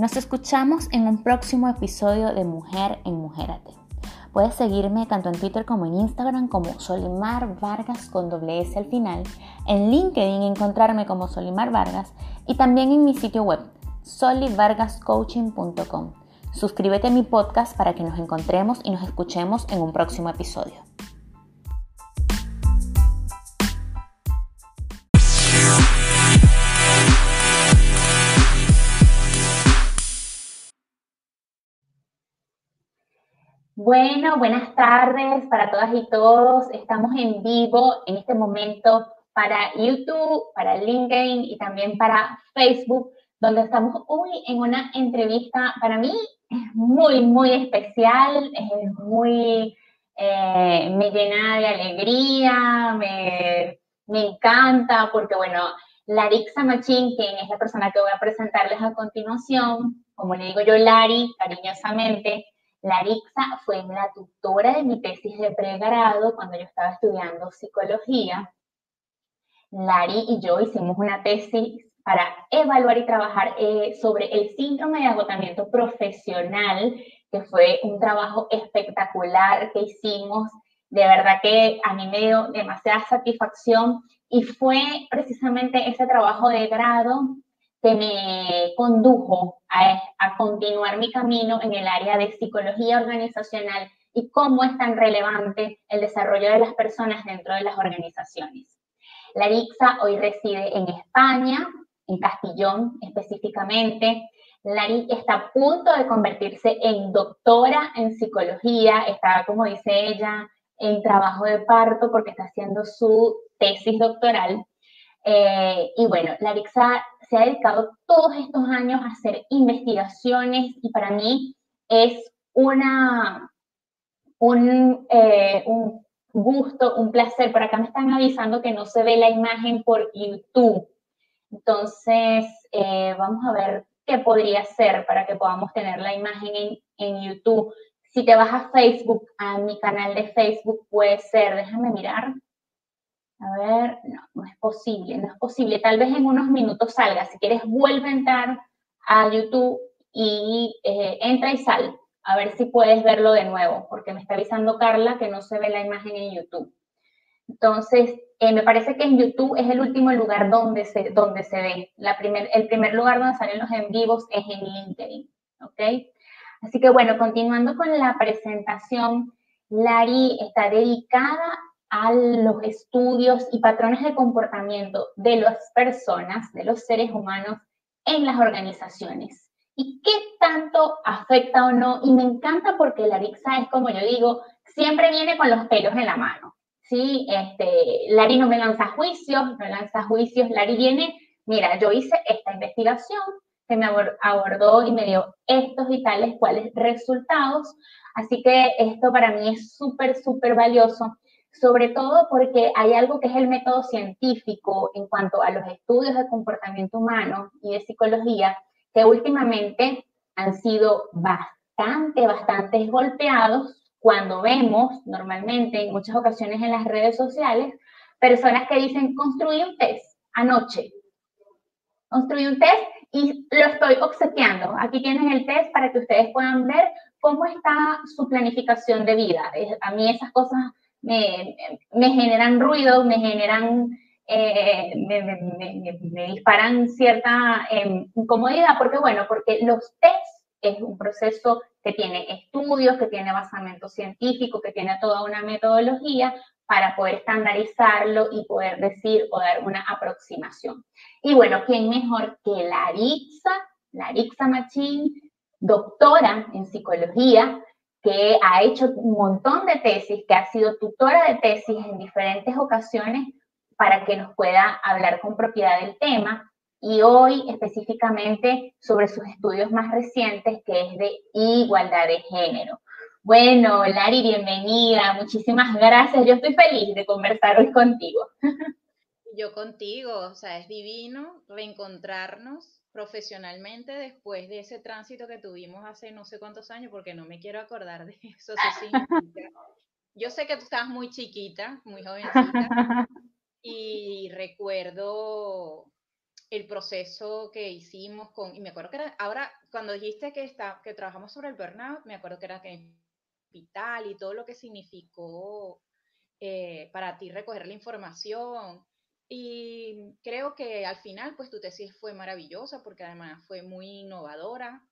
Nos escuchamos en un próximo episodio de Mujer en Mujerate. Puedes seguirme tanto en Twitter como en Instagram como Solimar Vargas con doble S al final, en LinkedIn encontrarme como Solimar Vargas y también en mi sitio web solivargascoaching.com. Suscríbete a mi podcast para que nos encontremos y nos escuchemos en un próximo episodio. Bueno, buenas tardes para todas y todos. Estamos en vivo en este momento para YouTube, para LinkedIn y también para Facebook, donde estamos hoy en una entrevista para mí muy, muy especial, es muy, eh, me llena de alegría, me, me encanta, porque bueno, Larixa Machín, quien es la persona que voy a presentarles a continuación, como le digo yo, Lari, cariñosamente, Larixa fue la tutora de mi tesis de pregrado cuando yo estaba estudiando psicología. Lari y yo hicimos una tesis para evaluar y trabajar eh, sobre el síndrome de agotamiento profesional, que fue un trabajo espectacular que hicimos. De verdad que a mí me dio demasiada satisfacción y fue precisamente ese trabajo de grado que me condujo a, a, continuar mi camino en el área de psicología organizacional y cómo es tan relevante el desarrollo de las personas dentro de las organizaciones. Larixa hoy reside en España, en Castillón específicamente. Lari está a punto de convertirse en doctora en psicología, está, como dice ella, en trabajo de parto porque está haciendo su tesis doctoral. Eh, y bueno, Larixa se ha dedicado todos estos años a hacer investigaciones y para mí es una, un, eh, un gusto, un placer. Por acá me están avisando que no se ve la imagen por YouTube. Entonces, eh, vamos a ver qué podría ser para que podamos tener la imagen en, en, YouTube. Si te vas a Facebook, a mi canal de Facebook, puede ser, déjame mirar. A ver, no, no es posible, no es posible. Tal vez en unos minutos salga. Si quieres, vuelve a entrar a YouTube y eh, entra y sal. A ver si puedes verlo de nuevo, porque me está avisando Carla que no se ve la imagen en YouTube. Entonces, eh, me parece que en YouTube es el último lugar donde se, donde se ve. La primer, el primer lugar donde salen los en vivos es en LinkedIn, ¿ok? Así que bueno, continuando con la presentación, Lari está dedicada a los estudios y patrones de comportamiento de las personas, de los seres humanos en las organizaciones. ¿Y qué tanto afecta o no? Y me encanta porque Larixa es, como yo digo, siempre viene con los pelos en la mano. ¿sí? Este, Lari no me lanza juicios, no lanza juicios, Lari viene, mira, yo hice esta investigación que me abordó y me dio estos y tales cuáles resultados, así que esto para mí es súper, súper valioso, sobre todo porque hay algo que es el método científico en cuanto a los estudios de comportamiento humano y de psicología, que últimamente han sido bastante, bastante golpeados cuando vemos normalmente en muchas ocasiones en las redes sociales personas que dicen, construí un test anoche, construí un test y lo estoy obsequiando. Aquí tienen el test para que ustedes puedan ver cómo está su planificación de vida. A mí esas cosas me, generan ruido, me generan, eh, me, disparan cierta eh, incomodidad, porque bueno, porque los tests es un proceso que tiene estudios, que tiene basamento científico, que tiene toda una metodología para poder estandarizarlo y poder decir o dar una aproximación. Y bueno, ¿quién mejor que Larixa, Larixa Machín, doctora en psicología, que ha hecho un montón de tesis, que ha sido tutora de tesis en diferentes ocasiones para que nos pueda hablar con propiedad del tema y hoy específicamente sobre sus estudios más recientes, que es de igualdad de género. Bueno, Lari, bienvenida, muchísimas gracias. Yo estoy feliz de conversar hoy contigo. Yo contigo, o sea, es divino reencontrarnos profesionalmente después de ese tránsito que tuvimos hace no sé cuántos años, porque no me quiero acordar de eso. Yo sé que tú estabas muy chiquita, muy jovencita, y recuerdo el proceso que hicimos con, y me acuerdo que era, ahora cuando dijiste que, está, que trabajamos sobre el burnout, me acuerdo que era que hospital y todo lo que significó eh, para ti recoger la información. Y creo que al final, pues tu tesis fue maravillosa porque además fue muy innovadora.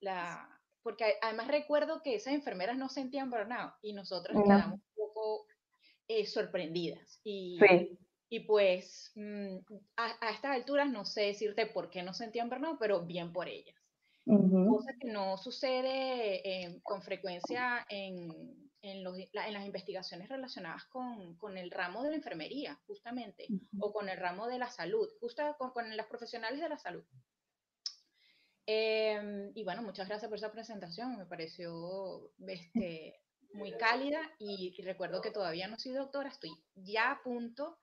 La, porque además recuerdo que esas enfermeras no sentían burnout y nosotras quedamos un poco eh, sorprendidas. Y, sí. Y pues mm, a, estas alturas no sé decirte por qué no sentían burnout, pero bien por ellas. Cosa que no sucede eh, con frecuencia en, en, los, en, las investigaciones relacionadas con, con, el ramo de la enfermería, justamente, o con el ramo de la salud, justo con, con las profesionales de la salud. Em, y bueno, muchas gracias por esa presentación, me pareció este, muy cálida y, y, recuerdo que todavía no soy doctora, estoy ya a punto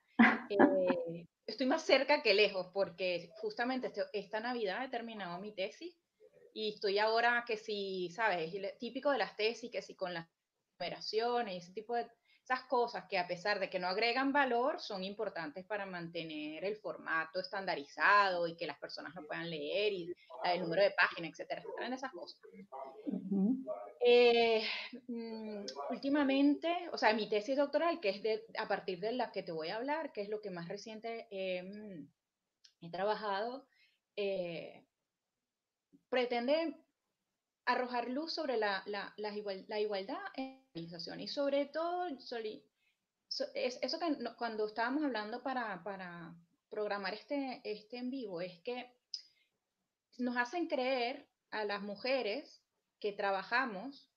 eh, estoy más cerca que lejos porque justamente este, esta Navidad he terminado mi tesis y estoy ahora que si, ¿sabes? Típico de las tesis, que si con las operaciones y ese tipo de esas cosas que a pesar de que no agregan valor, son importantes para mantener el formato estandarizado y que las personas lo puedan leer y el número de páginas, etcétera, etcétera, esas cosas. Eh, mm, últimamente, o sea, mi tesis doctoral, que es de, a partir de la que te voy a hablar, que es lo que más reciente he trabajado, eh, pretende arrojar luz sobre la, la, la, igualdad en la organización y sobre todo, es, eso que cuando estábamos hablando para, para programar este, este en vivo, es que nos hacen creer a las mujeres que trabajamos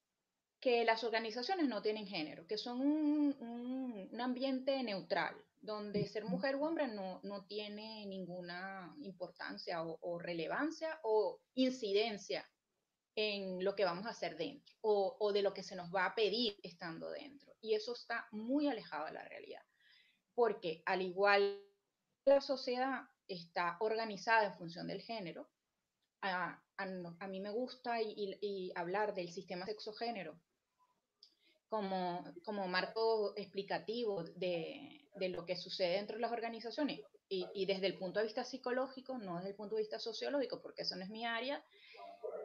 que las organizaciones no tienen género, que son un, un, ambiente neutral, donde ser mujer u hombre no, no tiene ninguna importancia o, o, relevancia o incidencia en lo que vamos a hacer dentro o, o, de lo que se nos va a pedir estando dentro. Y eso está muy alejado de la realidad, porque al igual la sociedad está organizada en función del género, a, a, mí me gusta y, hablar del sistema sexogénero como, como marco explicativo de, de, lo que sucede dentro de las organizaciones y, y, desde el punto de vista psicológico, no desde el punto de vista sociológico, porque eso no es mi área.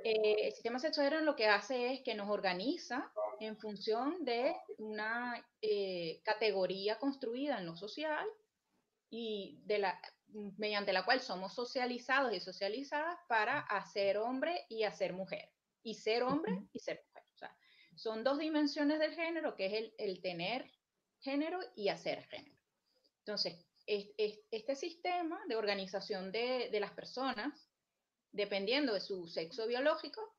Eh, el sistema sexogénero lo que hace es que nos organiza en función de una eh, categoría construida en lo social y de la, mediante la cual somos socializados y socializadas para hacer hombre y hacer mujer, y ser hombre y ser mujer. O sea, son dos dimensiones del género, que es el, el tener género y hacer género. Entonces, es, es, este sistema de organización de, de las personas, dependiendo de su sexo biológico,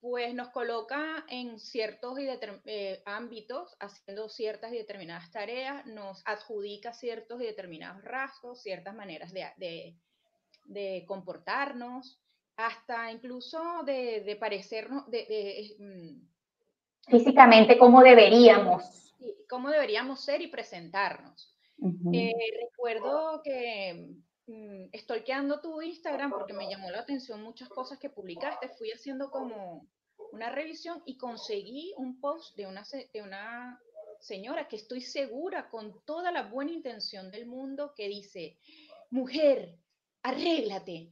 pues nos coloca en ciertos y eh, ámbitos haciendo ciertas y determinadas tareas, nos adjudica ciertos y determinados rasgos, ciertas maneras de, de, comportarnos, hasta incluso de, de parecernos, de, mm, físicamente cómo deberíamos. Cómo deberíamos ser y presentarnos. Eh, recuerdo que estoy quedando tu Instagram porque me llamó la atención muchas cosas que publicaste. Fui haciendo como una revisión y conseguí un post de una, de una señora que estoy segura con toda la buena intención del mundo que dice, mujer, arréglate,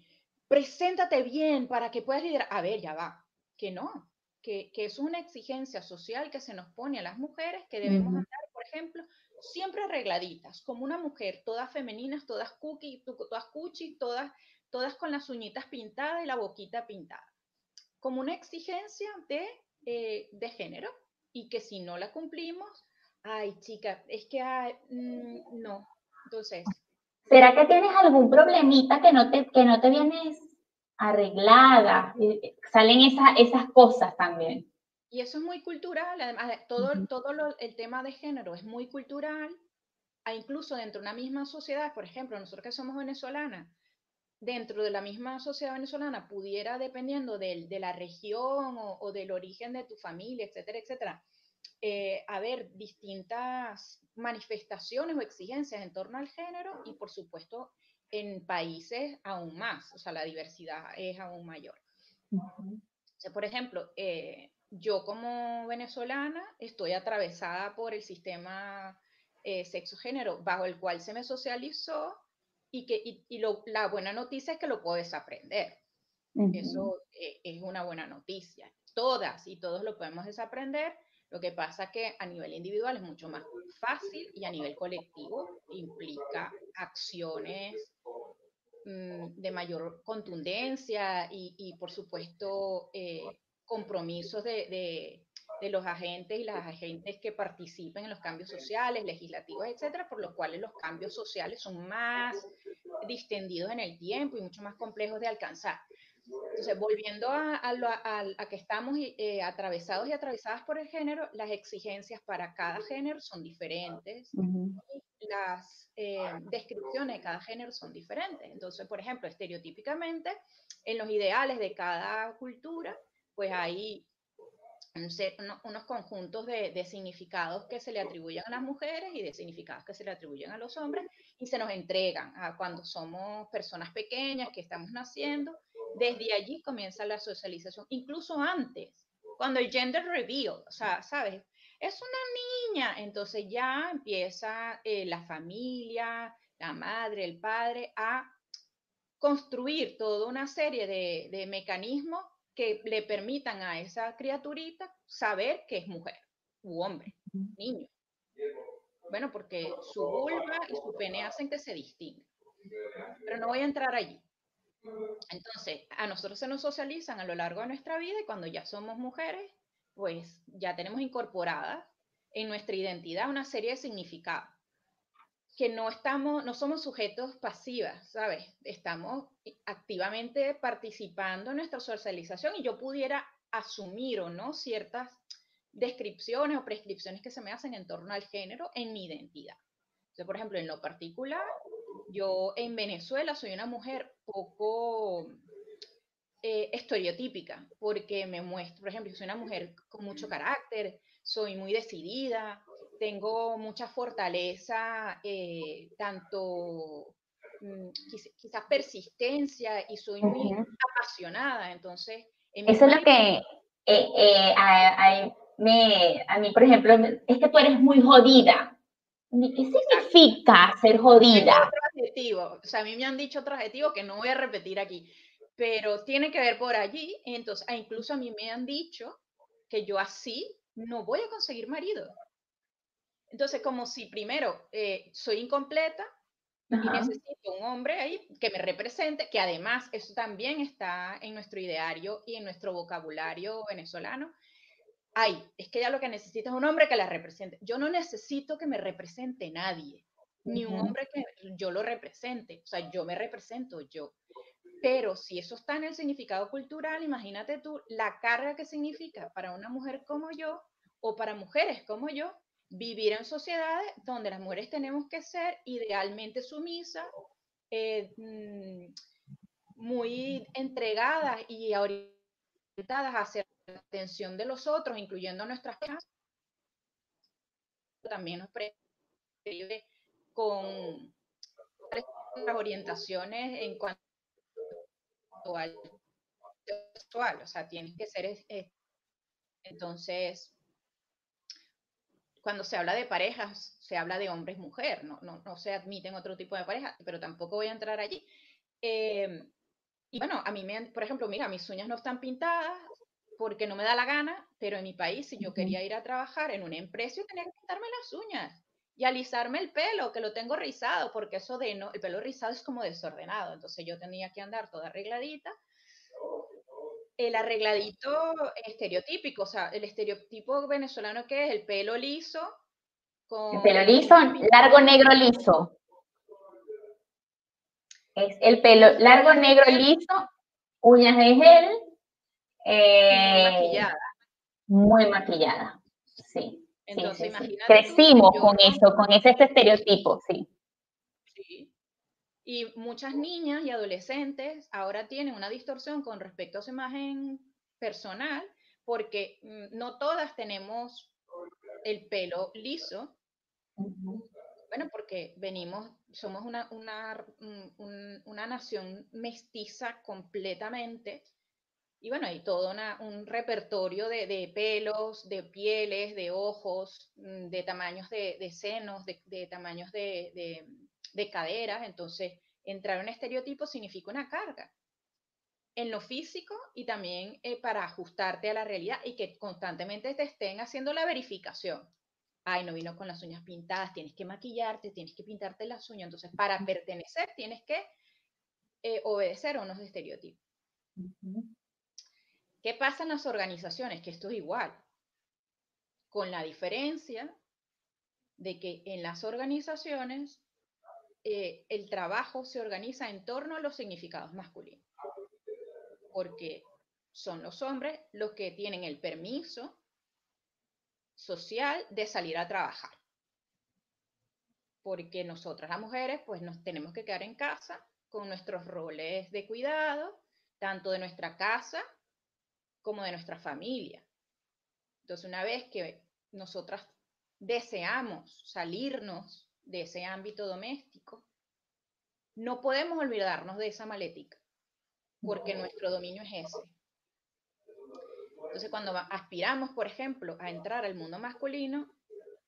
preséntate bien para que puedas liderar. A ver, ya va, que no, que, que es una exigencia social que se nos pone a las mujeres que debemos andar, por ejemplo, siempre arregladitas, como una mujer, todas femeninas, todas cookie, todas cuchi, todas, todas con las uñitas pintadas y la boquita pintada, como una exigencia de, eh, de género y que si no la cumplimos, ay chica, es que mm, no, entonces... ¿Será que tienes algún problemita que no te, que no te vienes arreglada? Salen esas, esas cosas también. Y eso es muy cultural, además, todo, todo el tema de género es muy cultural, incluso dentro de una misma sociedad, por ejemplo, nosotros que somos venezolanas, dentro de la misma sociedad venezolana pudiera, dependiendo de, de la región o, del origen de tu familia, etcétera, etcétera, eh, haber distintas manifestaciones o exigencias en torno al género y, por supuesto, en países aún más, o sea, la diversidad es aún mayor. por ejemplo, eh, yo como venezolana estoy atravesada por el sistema eh, sexo-género bajo el cual se me socializó y, que, y, la buena noticia es que lo puedes aprender. Eso eh, es una buena noticia. Todas y todos lo podemos desaprender. Lo que pasa que a nivel individual es mucho más fácil y a nivel colectivo implica acciones mm, de mayor contundencia y, por supuesto, eh, compromisos de, de los agentes y las agentes que participen en los cambios sociales, legislativos, etcétera, por lo cuales los cambios sociales son más distendidos en el tiempo y mucho más complejos de alcanzar. Entonces, volviendo a, a, que estamos eh, atravesados y atravesadas por el género, las exigencias para cada género son diferentes. Las eh, descripciones de cada género son diferentes. Entonces, por ejemplo, estereotípicamente, en los ideales de cada cultura, pues hay unos conjuntos de, significados que se le atribuyen a las mujeres y de significados que se le atribuyen a los hombres y se nos entregan a cuando somos personas pequeñas que estamos naciendo. Desde allí comienza la socialización, incluso antes, cuando el gender reveal, o sea, ¿sabes? Es una niña, entonces ya empieza eh, la familia, la madre, el padre a construir toda una serie de, de mecanismos que le permitan a esa criaturita saber que es mujer u hombre, niño. Bueno, porque su vulva y su pene hacen que se distinga. Pero no voy a entrar allí. Entonces, a nosotros se nos socializan a lo largo de nuestra vida y cuando ya somos mujeres, pues ya tenemos incorporada en nuestra identidad una serie de significados que no estamos, no somos sujetos pasivas, ¿sabes? Estamos activamente participando en nuestra socialización y yo pudiera asumir o no ciertas descripciones o prescripciones que se me hacen en torno al género en mi identidad. Por ejemplo, en lo particular, yo en Venezuela soy una mujer poco eh, estereotípica, porque me muestro, por ejemplo, soy una mujer con mucho carácter, soy muy decidida, tengo mucha fortaleza, eh, tanto mm, quizás persistencia y soy muy apasionada. Entonces, eso es lo que eh, eh, a, me, a, mí, por ejemplo, es que tú eres muy jodida. ¿Qué significa ser jodida? Adjetivo. O sea, a mí me han dicho otro adjetivo que no voy a repetir aquí, pero tiene que ver por allí. Entonces, incluso a mí me han dicho que yo así no voy a conseguir marido. Entonces, como si primero eh, soy incompleta y necesito un hombre ahí que me represente, que además eso también está en nuestro ideario y en nuestro vocabulario venezolano. Ay, es que ya lo que necesito es un hombre que la represente. Yo no necesito que me represente nadie, ni un hombre que yo lo represente. O sea, yo me represento yo. Pero si eso está en el significado cultural, imagínate tú la carga que significa para una mujer como yo o para mujeres como yo vivir en sociedades donde las mujeres tenemos que ser idealmente sumisas, eh, mm, muy entregadas y orientadas hacia la atención de los otros, incluyendo nuestras hijas. También nos previene con las orientaciones en cuanto al sexual, o sea, tienes que ser, entonces, cuando se habla de parejas, se habla de hombres-mujer, no, no, no, se admiten otro tipo de parejas, pero tampoco voy a entrar allí. Em, y bueno, a mí, me, por ejemplo, mira, mis uñas no están pintadas porque no me da la gana, pero en mi país, si yo quería ir a trabajar en una empresa, yo tenía que pintarme las uñas y alisarme el pelo, que lo tengo rizado, porque eso de no, el pelo rizado es como desordenado, entonces yo tenía que andar toda arregladita el arregladito estereotípico, o sea, el estereotipo venezolano que es el pelo liso. Con... El pelo liso, largo, negro, liso. Es el pelo largo, negro, liso, uñas de gel. muy maquillada. Muy maquillada, sí. Entonces, imagínate. Crecimos con eso, con ese estereotipo, sí. Y muchas niñas y adolescentes ahora tienen una distorsión con respecto a su imagen personal porque mm, no todas tenemos el pelo liso. Bueno, porque venimos, somos una, una, una nación mestiza completamente. Y bueno, hay todo un repertorio de, pelos, de pieles, de ojos, mm, de tamaños de, senos, de, tamaños de, de caderas, entonces entrar en un estereotipo significa una carga en lo físico y también eh, para ajustarte a la realidad y que constantemente te estén haciendo la verificación. Ay, no vino con las uñas pintadas, tienes que maquillarte, tienes que pintarte las uñas. Entonces, para pertenecer, tienes que eh, obedecer a unos estereotipos. ¿Qué pasa en las organizaciones? Que esto es igual, con la diferencia de que en las organizaciones eh, el trabajo se organiza en torno a los significados masculinos porque son los hombres los que tienen el permiso social de salir a trabajar. Porque nosotras las mujeres pues nos tenemos que quedar en casa con nuestros roles de cuidado, tanto de nuestra casa como de nuestra familia. Entonces una vez que nosotras deseamos salirnos de ese ámbito doméstico, no podemos olvidarnos de esa malética porque nuestro dominio es ese. Entonces, cuando aspiramos, por ejemplo, a entrar al mundo masculino,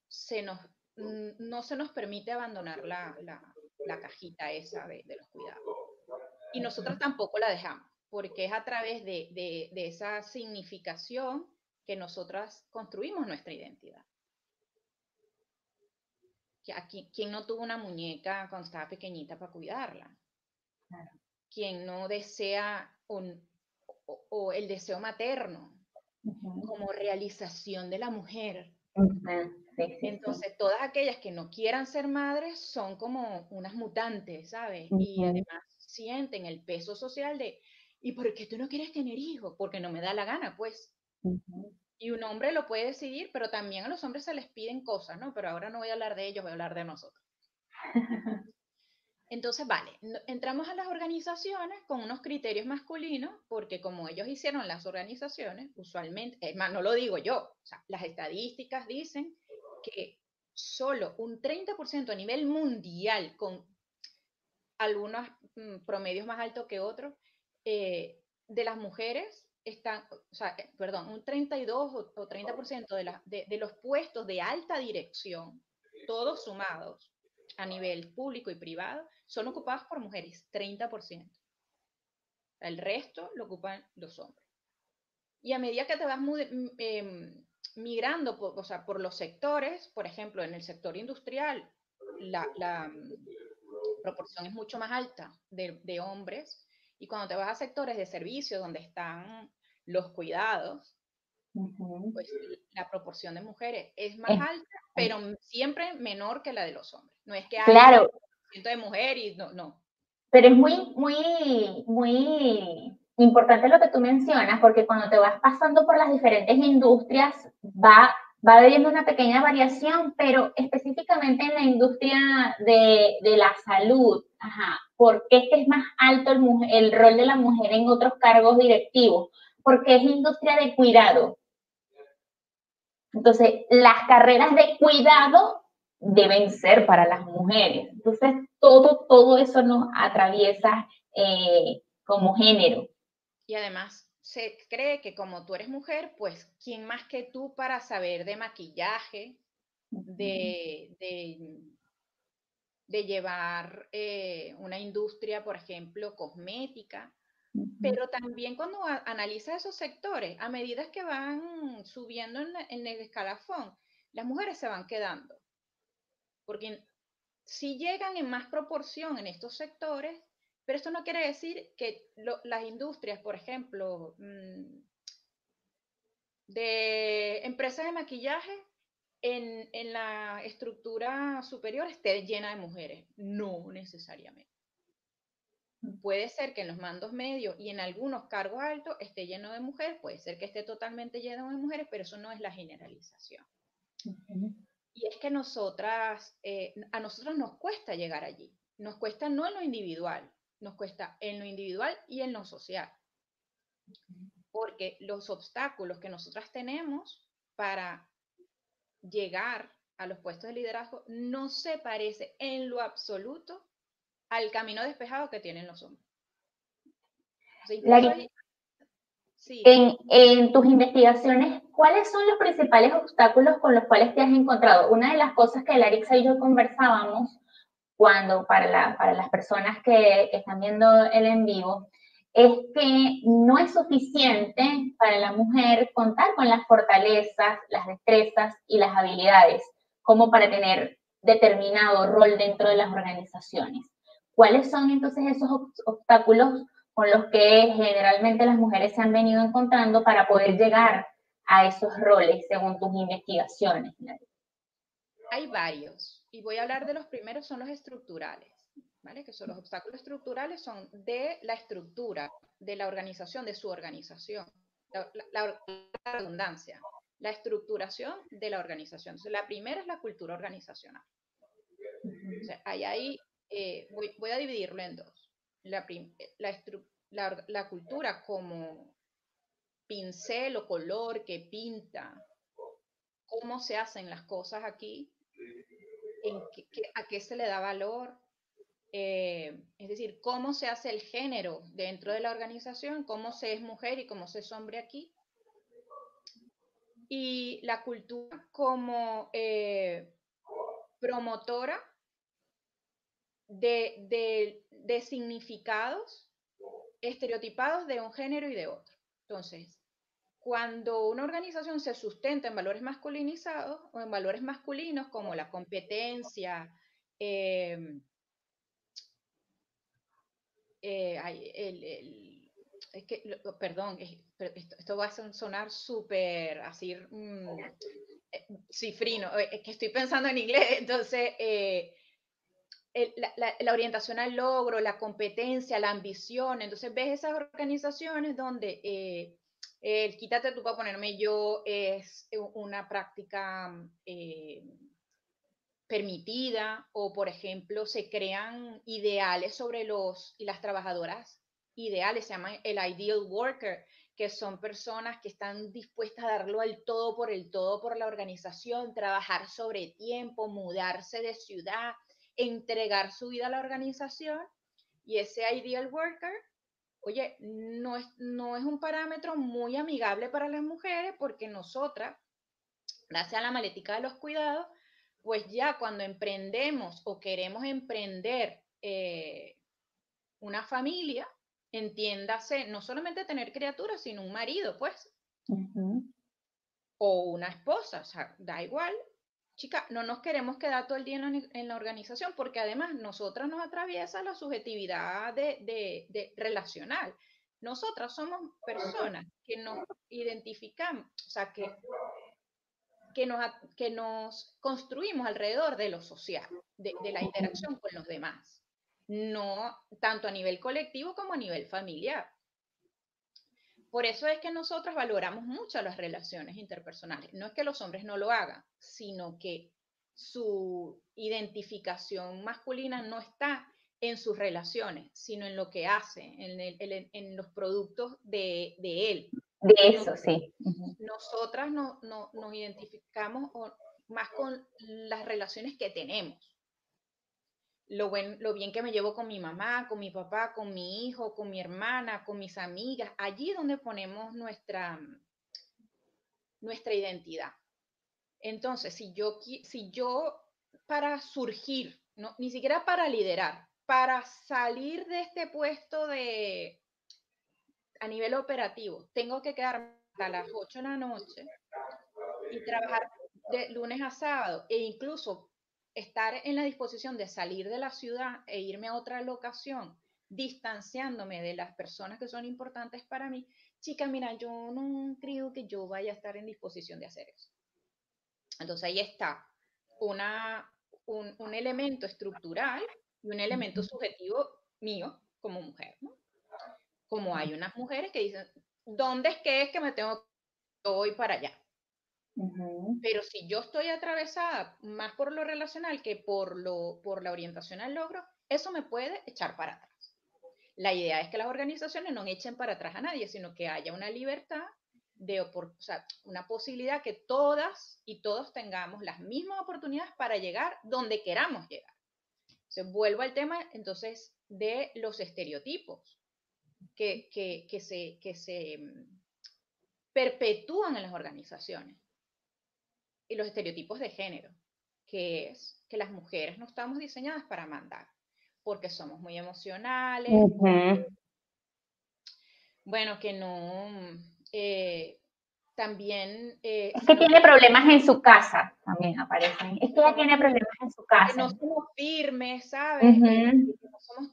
se nos, no se nos permite abandonar la, cajita esa de, los cuidados. Y nosotros tampoco la dejamos, porque es a través de, esa significación que nosotras construimos nuestra identidad. ¿Quién no tuvo una muñeca cuando estaba pequeñita para cuidarla? Claro quien no desea o, el deseo materno como realización de la mujer. Entonces, todas aquellas que no quieran ser madres son como unas mutantes, ¿sabes? Y además sienten el peso social de, ¿y por qué tú no quieres tener hijos? Porque no me da la gana, pues. Y un hombre lo puede decidir, pero también a los hombres se les piden cosas, ¿no? Pero ahora no voy a hablar de ellos, voy a hablar de nosotros. Entonces, vale, entramos a las organizaciones con unos criterios masculinos, porque como ellos hicieron las organizaciones, usualmente, es más, no lo digo yo, o sea, las estadísticas dicen que solo un 30% a nivel mundial, con algunos mm, promedios más altos que otros, eh, de las mujeres están, o sea, eh, perdón, un 32 o, 30% de, de los puestos de alta dirección, todos sumados a nivel público y privado, son ocupadas por mujeres, 30%. El resto lo ocupan los hombres. Y a medida que te vas em, migrando por, o sea, por los sectores, por ejemplo, en el sector industrial, la, mm, proporción es mucho más alta de, hombres. Y cuando te vas a sectores de servicio donde están los cuidados, pues la proporción de mujeres es más alta, pero siempre menor que la de los hombres. No es que claro de mujer y no, no. Pero es muy, muy, muy importante lo que tú mencionas, porque cuando te vas pasando por las diferentes industrias, va, va habiendo una pequeña variación, pero específicamente en la industria de, de la salud, ajá, ¿por qué es que es más alto el, el rol de la mujer en otros cargos directivos? Porque es industria de cuidado. Entonces, las carreras de cuidado deben ser para las mujeres. Entonces, todo, todo eso nos atraviesa eh, como género. Y además, se cree que como tú eres mujer, pues, ¿quién más que tú para saber de maquillaje, de, de, llevar eh, una industria, por ejemplo, cosmética? Pero también cuando analiza esos sectores, a medida que van subiendo en el escalafón, las mujeres se van quedando porque si llegan en más proporción en estos sectores, pero esto no quiere decir que las industrias, por ejemplo, mm, de empresas de maquillaje en, en, la estructura superior esté llena de mujeres. No necesariamente. Puede ser que en los mandos medios y en algunos cargos altos esté lleno de mujeres, puede ser que esté totalmente lleno de mujeres, pero eso no es la generalización. Y es que nosotras, eh, a nosotros nos cuesta llegar allí. Nos cuesta no en lo individual, nos cuesta en lo individual y en lo social. Porque los obstáculos que nosotras tenemos para llegar a los puestos de liderazgo no se parece en lo absoluto al camino despejado que tienen los hombres. en, tus investigaciones, ¿cuáles son los principales obstáculos con los cuales te has encontrado? Una de las cosas que Larixa y yo conversábamos cuando para, para las personas que, que están viendo el en vivo, es que no es suficiente para la mujer contar con las fortalezas, las destrezas y las habilidades como para tener determinado rol dentro de las organizaciones. ¿Cuáles son entonces esos obstáculos con los que generalmente las mujeres se han venido encontrando para poder llegar a esos roles según tus investigaciones? Hay varios y voy a hablar de los primeros, son los estructurales. Que son los obstáculos estructurales, son de la estructura, de la organización, de su organización. La, redundancia, la estructuración de la organización. Entonces, la primera es la cultura organizacional. ahí, eh, voy, a dividirlo en dos. La, la, cultura como pincel o color que pinta cómo se hacen las cosas aquí, en a qué se le da valor, eh, es decir, cómo se hace el género dentro de la organización, cómo se es mujer y cómo se es hombre aquí. Y la cultura como eh, promotora de, de, significados estereotipados de un género y de otro. Entonces, cuando una organización se sustenta en valores masculinizados o en valores masculinos como la competencia, eh, eh, el, es que, perdón, esto, va a sonar súper así mm, eh, cifrino, eh, es que estoy pensando en inglés, entonces la, orientación al logro, la competencia, la ambición, entonces ves esas organizaciones donde el quítate tú para ponerme yo es una práctica permitida o, por ejemplo, se crean ideales sobre los y las trabajadoras ideales, se llaman el ideal worker, que son personas que están dispuestas a darlo al todo por el todo por la organización, trabajar sobre tiempo, mudarse de ciudad, entregar su vida a la organización. Y ese ideal worker, oye, no es, no es un parámetro muy amigable para las mujeres porque nosotras, gracias a la maletica de los cuidados, pues ya cuando emprendemos o queremos emprender eh, una familia, entiéndase, no solamente tener criaturas, sino un marido, pues. O una esposa, o sea, da igual. Chica, no nos queremos quedar todo el día en la, organización porque además nosotras nos atraviesa la subjetividad de, de relacional. Nosotras somos personas que nos identificamos, o sea, que que nos, que nos construimos alrededor de lo social, de, la interacción con los demás, no tanto a nivel colectivo como a nivel familiar. Por eso es que nosotros valoramos mucho las relaciones interpersonales. No es que los hombres no lo hagan, sino que su identificación masculina no está en sus relaciones, sino en lo que hace, en, en los productos de, de él, de eso, sí. Nosotras no, nos identificamos más con las relaciones que tenemos. Lo, lo bien que me llevo con mi mamá, con mi papá, con mi hijo, con mi hermana, con mis amigas, allí donde ponemos nuestra, nuestra identidad. Entonces, si yo, si yo para surgir, no, ni siquiera para liderar, para salir de este puesto de, a nivel operativo tengo que quedarme a las 8 de la noche y trabajar de lunes a sábado e incluso estar en la disposición de salir de la ciudad e irme a otra locación, distanciándome de las personas que son importantes para mí, chica, mira, yo no creo que yo vaya a estar en disposición de hacer eso. Entonces ahí está una, un, un elemento estructural y un elemento subjetivo mío como mujer, ¿no? como hay unas mujeres que dicen, ¿dónde es que es que me tengo que voy para allá? Pero si yo estoy atravesada más por lo relacional que por, lo, por la orientación al logro, eso me puede echar para atrás. La idea es que las organizaciones no echen para atrás a nadie, sino que haya una libertad de o sea, una posibilidad que todas y todos tengamos las mismas oportunidades para llegar donde queramos llegar. Entonces, vuelvo al tema entonces de los estereotipos que, se, que se mm, perpetúan en las organizaciones y los estereotipos de género, que es que las mujeres no estamos diseñadas para mandar, porque somos muy emocionales. Bueno, que no, eh, también... Eh, es que tiene problemas en su casa, también aparecen. Es que ella tiene problemas en su casa. no somos firmes, ¿sabes? No somos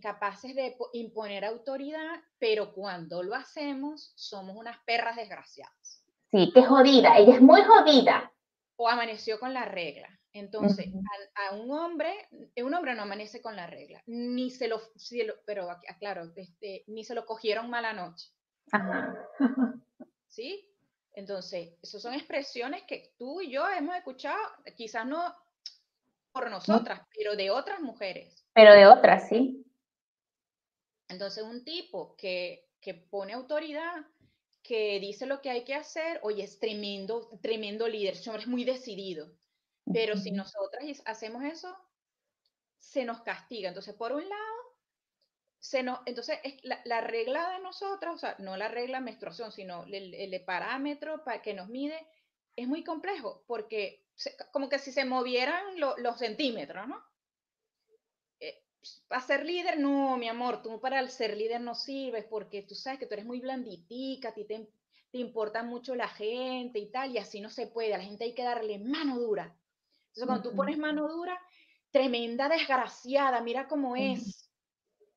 capaces de imponer autoridad, pero cuando lo hacemos, somos unas perras desgraciadas. Sí, qué jodida. Ella es muy jodida. O amaneció con la regla. Entonces, a, un hombre, un hombre no amanece con la regla, ni se lo, pero aclaro, este, ni se lo cogieron mala noche. Ajá. ¿Sí? Entonces, esas son expresiones que tú y yo hemos escuchado, quizás no por nosotras, pero de otras mujeres. Pero de otras, sí. Entonces, un tipo que, pone autoridad, que dice lo que hay que hacer, oye, es tremendo, tremendo líder, es muy decidido. Pero si nosotras hacemos eso, se nos castiga. Entonces, por un lado, entonces, es la, regla de nosotros, o sea, no la regla de menstruación, sino el, parámetro para que nos mide, es muy complejo, porque como que si se movieran los centímetros, ¿no? Para ser líder, no, mi amor, tú para ser líder no sirves porque tú sabes que tú eres muy blanditica, a ti te, te importa mucho la gente y tal, y así no se puede, a la gente hay que darle mano dura. Entonces, cuando tú pones mano dura, tremenda desgraciada, mira cómo es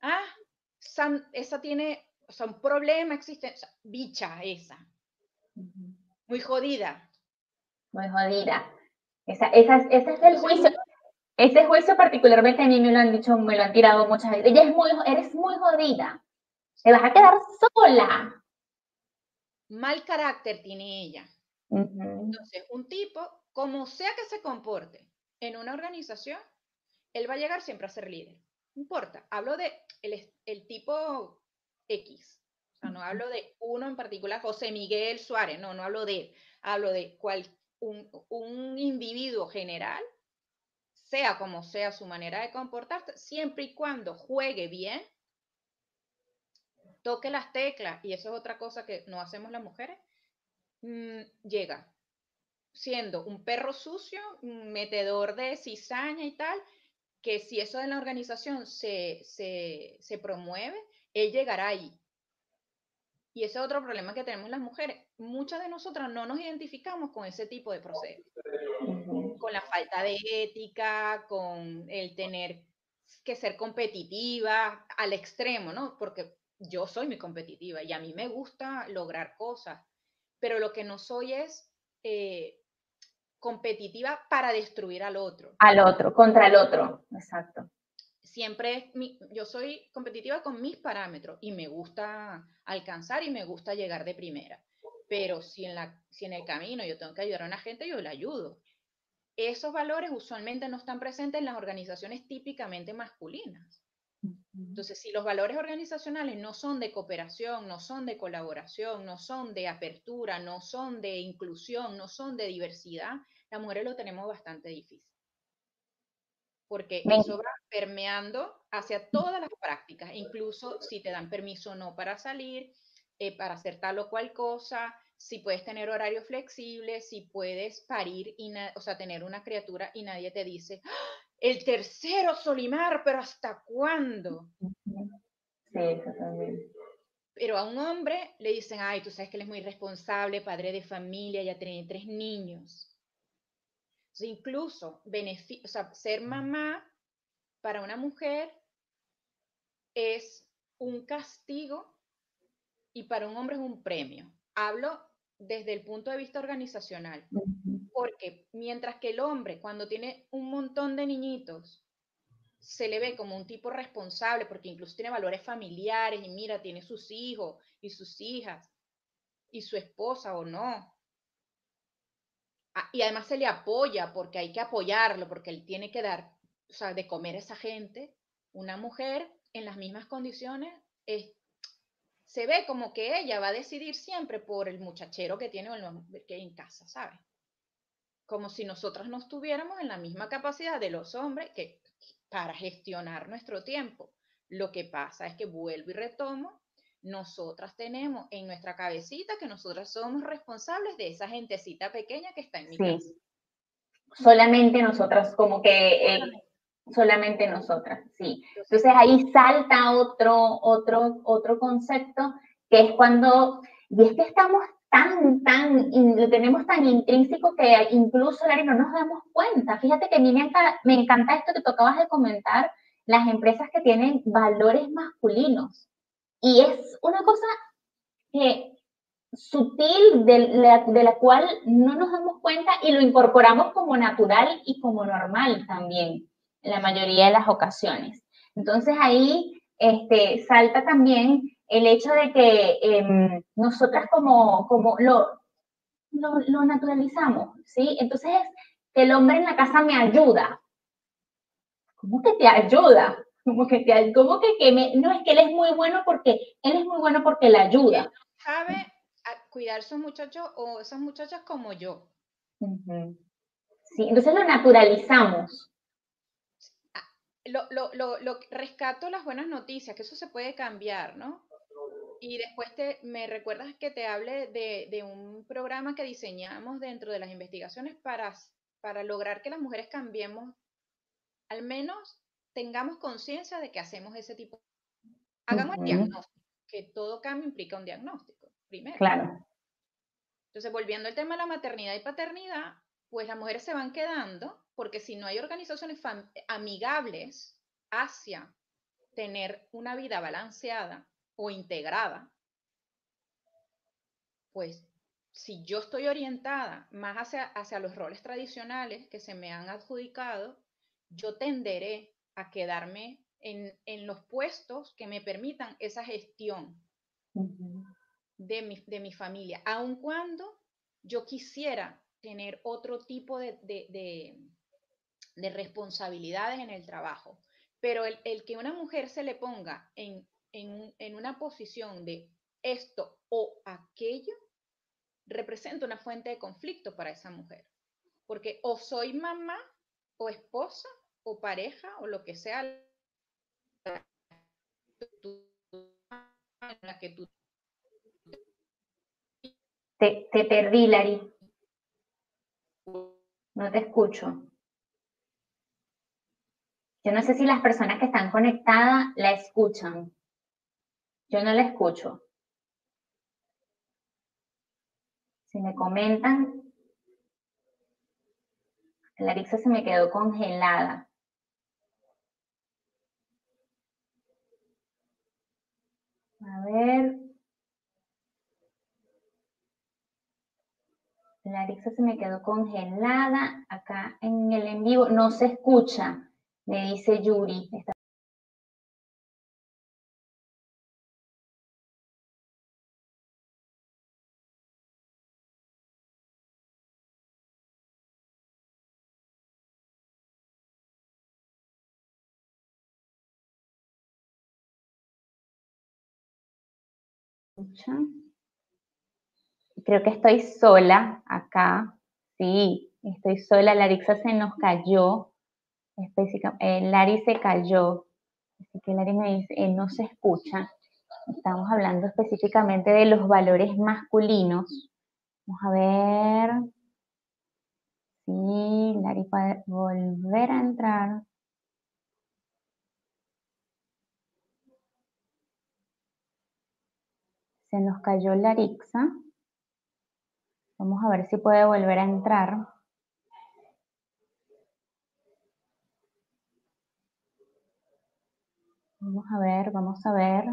ah, esa tiene, o sea, un problema existe, bicha esa, muy jodida. Muy jodida. Esa, esa, ese es el juicio. Ese juicio particularmente a mí me lo han dicho, me lo han tirado muchas veces. Ella es muy, eres muy jodida. Te vas a quedar sola. Mal carácter tiene ella. Entonces, un tipo, como sea que se comporte en una organización, él va a llegar siempre a ser líder. No importa. Hablo de el, tipo X. O sea, no hablo de uno en particular, José Miguel Suárez, no, no hablo de él. Hablo de cual, un, un individuo general, sea como sea su manera de comportarse, siempre y cuando juegue bien, toque las teclas, y eso es otra cosa que no hacemos las mujeres, mm, llega siendo un perro sucio, metedor de cizaña y tal, que si eso en la organización se, se, promueve, él llegará ahí. Y ese es otro problema que tenemos las mujeres. Muchas de nosotras no nos identificamos con ese tipo de proceso. Con la falta de ética, con el tener que ser competitiva al extremo, ¿no? Porque yo soy muy competitiva y a mí me gusta lograr cosas, pero lo que no soy es eh, competitiva para destruir al otro. Al otro, contra el otro, exacto. Siempre yo soy competitiva con mis parámetros y me gusta alcanzar y me gusta llegar de primera. Pero si en, la, si en el camino yo tengo que ayudar a una gente, yo le ayudo. Esos valores usualmente no están presentes en las organizaciones típicamente masculinas. Entonces, si los valores organizacionales no son de cooperación, no son de colaboración, no son de apertura, no son de inclusión, no son de diversidad, las mujeres lo tenemos bastante difícil. Porque eso va permeando hacia todas las prácticas, incluso si te dan permiso o no para salir, eh, para hacer tal o cual cosa, si puedes tener horario flexible, si puedes parir, y o sea, tener una criatura y nadie te dice, ¡Ah! el tercero Solimar, pero ¿hasta cuándo? Sí. Pero a un hombre le dicen, ay, tú sabes que él es muy responsable, padre de familia, ya tiene tres niños incluso o sea, ser mamá para una mujer es un castigo y para un hombre es un premio. Hablo desde el punto de vista organizacional, porque mientras que el hombre cuando tiene un montón de niñitos se le ve como un tipo responsable, porque incluso tiene valores familiares y mira, tiene sus hijos y sus hijas y su esposa o no, y además se le apoya porque hay que apoyarlo, porque él tiene que dar, o sea, de comer a esa gente. Una mujer en las mismas condiciones se ve como que ella va a decidir siempre por el muchachero que tiene que en casa, ¿sabes? Como si nosotras no estuviéramos en la misma capacidad de los hombres que para gestionar nuestro tiempo. Lo que pasa es que vuelvo y retomo nosotras tenemos en nuestra cabecita que nosotras somos responsables de esa gentecita pequeña que está en mi casa. solamente nosotras, como que eh, solamente nosotras, sí. Entonces ahí salta otro, otro, otro concepto que es cuando, y es que estamos tan, tan, lo tenemos tan intrínseco que incluso, Larry, no nos damos cuenta. Fíjate que a mí me encanta, me encanta esto que tú acabas de comentar, las empresas que tienen valores masculinos. Y es una cosa sutil de la, de la, cual no nos damos cuenta y lo incorporamos como natural y como normal también en la mayoría de las ocasiones. Entonces ahí este, salta también el hecho de que em, nosotras como, como lo, lo, naturalizamos, ¿sí? Entonces el hombre en la casa me ayuda. ¿Cómo que te ayuda? Como que, como que, que me, no es que él es muy bueno porque él es muy bueno porque le ayuda. ¿Sabe cuidar esos muchachos o esas muchachas como yo? Sí, entonces lo naturalizamos lo, lo, lo, lo, rescato las buenas noticias, que eso se puede cambiar, ¿no? Y después te, me recuerdas que te hable de, de, un programa que diseñamos dentro de las investigaciones para, para lograr que las mujeres cambiemos, al menos tengamos conciencia de que hacemos ese tipo. Hagamos el diagnóstico, que todo cambio implica un diagnóstico, primero. Claro. Entonces, volviendo al tema de la maternidad y paternidad, pues las mujeres se van quedando porque si no hay organizaciones amigables hacia tener una vida balanceada o integrada, pues si yo estoy orientada más hacia, hacia los roles tradicionales que se me han adjudicado, yo tenderé a quedarme en, en los puestos que me permitan esa gestión de, mi, de mi familia, aun cuando yo quisiera tener otro tipo de, de responsabilidades en el trabajo. Pero el, que una mujer se le ponga en, en, una posición de esto o aquello, representa una fuente de conflicto para esa mujer. Porque o soy mamá o esposa o pareja o lo que sea la que tú... Te, perdí, Lari. No te escucho. Yo no sé si las personas que están conectadas la escuchan. Yo no la escucho. Si me comentan, la Alexa se me quedó congelada. A ver. La Alexa se me quedó congelada acá en el en vivo. No se escucha me dice Yuri. Creo que estoy sola acá. Sí, estoy sola. La Arixa se nos cayó eh, Lari se cayó, así que Lari me dice, eh, no se escucha. Estamos hablando específicamente de los valores masculinos. Vamos a ver. Sí, Lari puede volver a entrar. Se nos cayó Larixa. Vamos a ver si puede volver a entrar. Vamos a ver, vamos a ver.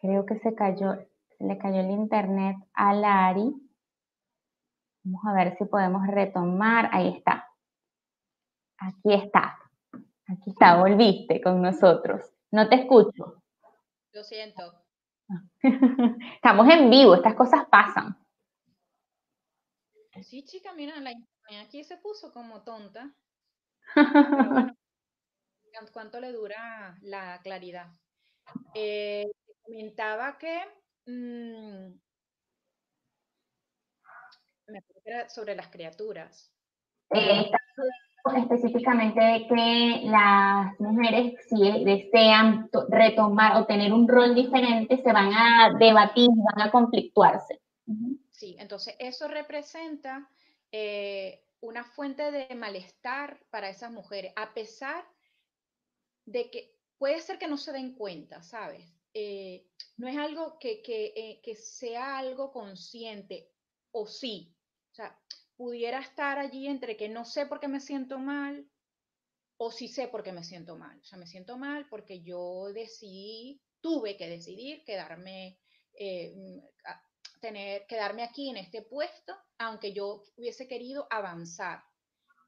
Creo que se cayó, le cayó el internet a Lari. Vamos a ver si podemos retomar. Ahí está. Aquí está. Aquí está, volviste con nosotros. No te escucho. Lo siento. Estamos en vivo, estas cosas pasan. Sí, chica, mira, la aquí se puso como tonta. ¿cuánto le dura la claridad? Eh, comentaba que mm, me era sobre las criaturas. Eh, específicamente que las mujeres, si desean retomar o tener un rol diferente, se van a debatir, van a conflictuarse. Sí, entonces eso representa eh, una fuente de malestar para esas mujeres, a pesar de que puede ser que no se den cuenta, ¿sabes? Eh, no es algo que, eh, que, sea algo consciente, o sí. Sea, pudiera estar allí entre que no sé por qué me siento mal, o sí sé por qué me siento mal. O sea, me siento mal porque yo decidí, tuve que decidir quedarme, eh, mm, tener, quedarme aquí en este puesto, aunque yo hubiese querido avanzar.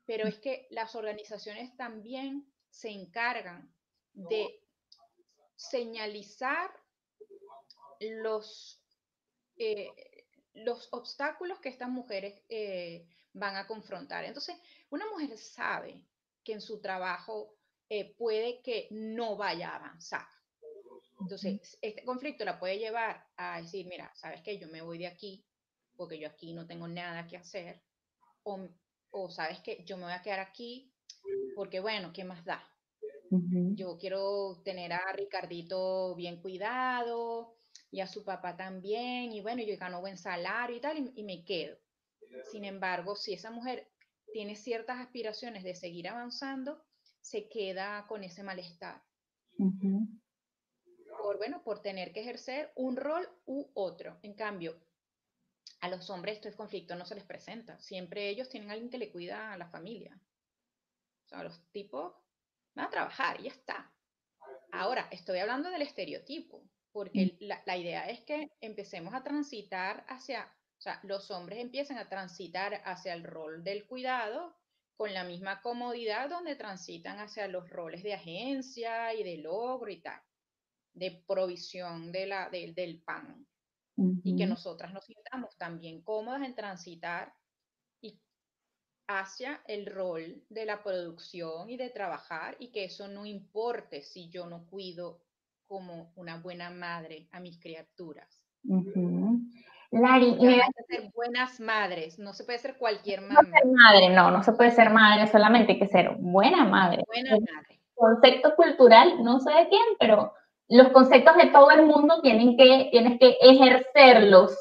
Pero es que las organizaciones también se encargan de señalizar los, eh, los obstáculos que estas mujeres eh, van a confrontar. Entonces, una mujer sabe que en su trabajo eh, puede que no vaya a avanzar. Entonces, este conflicto la puede llevar a decir, mira, sabes que yo me voy de aquí porque yo aquí no tengo nada que hacer. O, o sabes que yo me voy a quedar aquí porque, bueno, ¿qué más da? Yo quiero tener a Ricardito bien cuidado y a su papá también, y bueno, yo gano buen salario y tal, y, me quedo. Sin embargo, si esa mujer tiene ciertas aspiraciones de seguir avanzando, se queda con ese malestar. Por, bueno, por tener que ejercer un rol u otro. En cambio, a los hombres este conflicto no se les presenta. Siempre ellos tienen alguien que le cuida a la familia. O sea, los tipos van a trabajar y ya está. Ahora, estoy hablando del estereotipo, porque mm. la, idea es que empecemos a transitar hacia, o sea, los hombres empiecen a transitar hacia el rol del cuidado con la misma comodidad donde transitan hacia los roles de agencia y de logro y tal, de provisión de la, del pan. Y que nosotras nos sintamos también cómodas en transitar hacia el rol de la producción y de trabajar y que eso no importe si yo no cuido como una buena madre a mis criaturas. Lari, hay que ser buenas madres, no se puede ser cualquier mamá. No ser madre, no, no se puede ser madre, solamente hay que ser buena madre. Buena madre. Concepto cultural, no sé de quién, pero los conceptos de todo el mundo tienen que, tienes que ejercerlos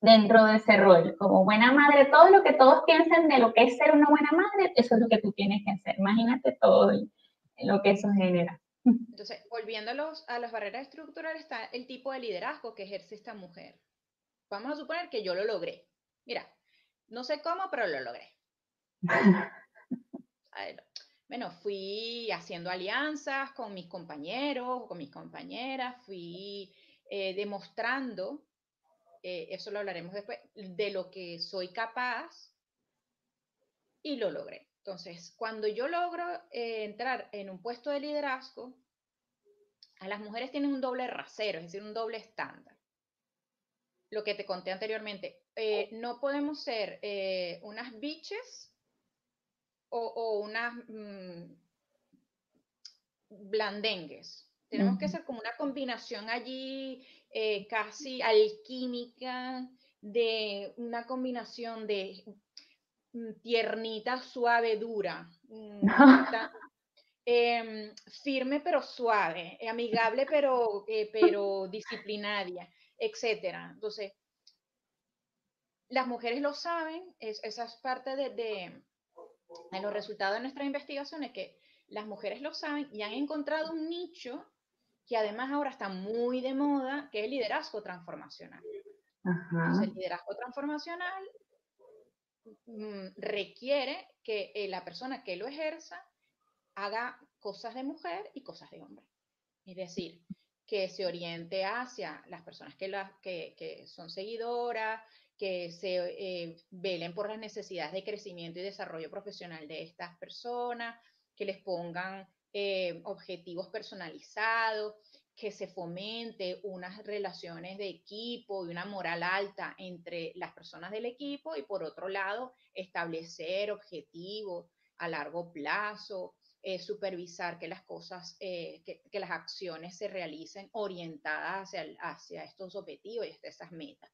dentro de ese rol. Como buena madre, todo lo que todos piensen de lo que es ser una buena madre, eso es lo que tú tienes que hacer. Imagínate todo lo que eso genera. Entonces, volviendo a, los, a las barreras estructurales, está el tipo de liderazgo que ejerce esta mujer. Vamos a suponer que yo lo logré. Mira, no sé cómo, pero lo logré. Bueno, fui haciendo alianzas con mis compañeros, con mis compañeras, fui eh, demostrando eh, eso lo hablaremos después, de lo que soy capaz y lo logré. Entonces, cuando yo logro eh, entrar en un puesto de liderazgo, a las mujeres tienen un doble rasero, es decir, un doble estándar. Lo que te conté anteriormente, eh, no podemos ser unas biches o, unas mm, blandengues. Tenemos que ser como una combinación allí eh, casi alquímica, de una combinación de tiernita, suave, dura, mm, em, firme pero suave, amigable pero, eh, pero disciplinaria, etc. Entonces, las mujeres lo saben, esa es parte de, de, de los resultados de nuestras investigaciones, que las mujeres lo saben y han encontrado un nicho que además ahora está muy de moda, que es el liderazgo transformacional. el liderazgo transformacional mm, requiere que eh, la persona que lo ejerza haga cosas de mujer y cosas de hombre. Es decir, que se oriente hacia las personas que, que, son seguidoras, que se eh, velen por las necesidades de crecimiento y desarrollo profesional de estas personas, que les pongan eh, objetivos personalizados, que se fomente unas relaciones de equipo y una moral alta entre las personas del equipo y por otro lado establecer objetivos a largo plazo, eh, supervisar que las cosas, eh, que, las acciones se realicen orientadas hacia, hacia estos objetivos y hacia esas metas.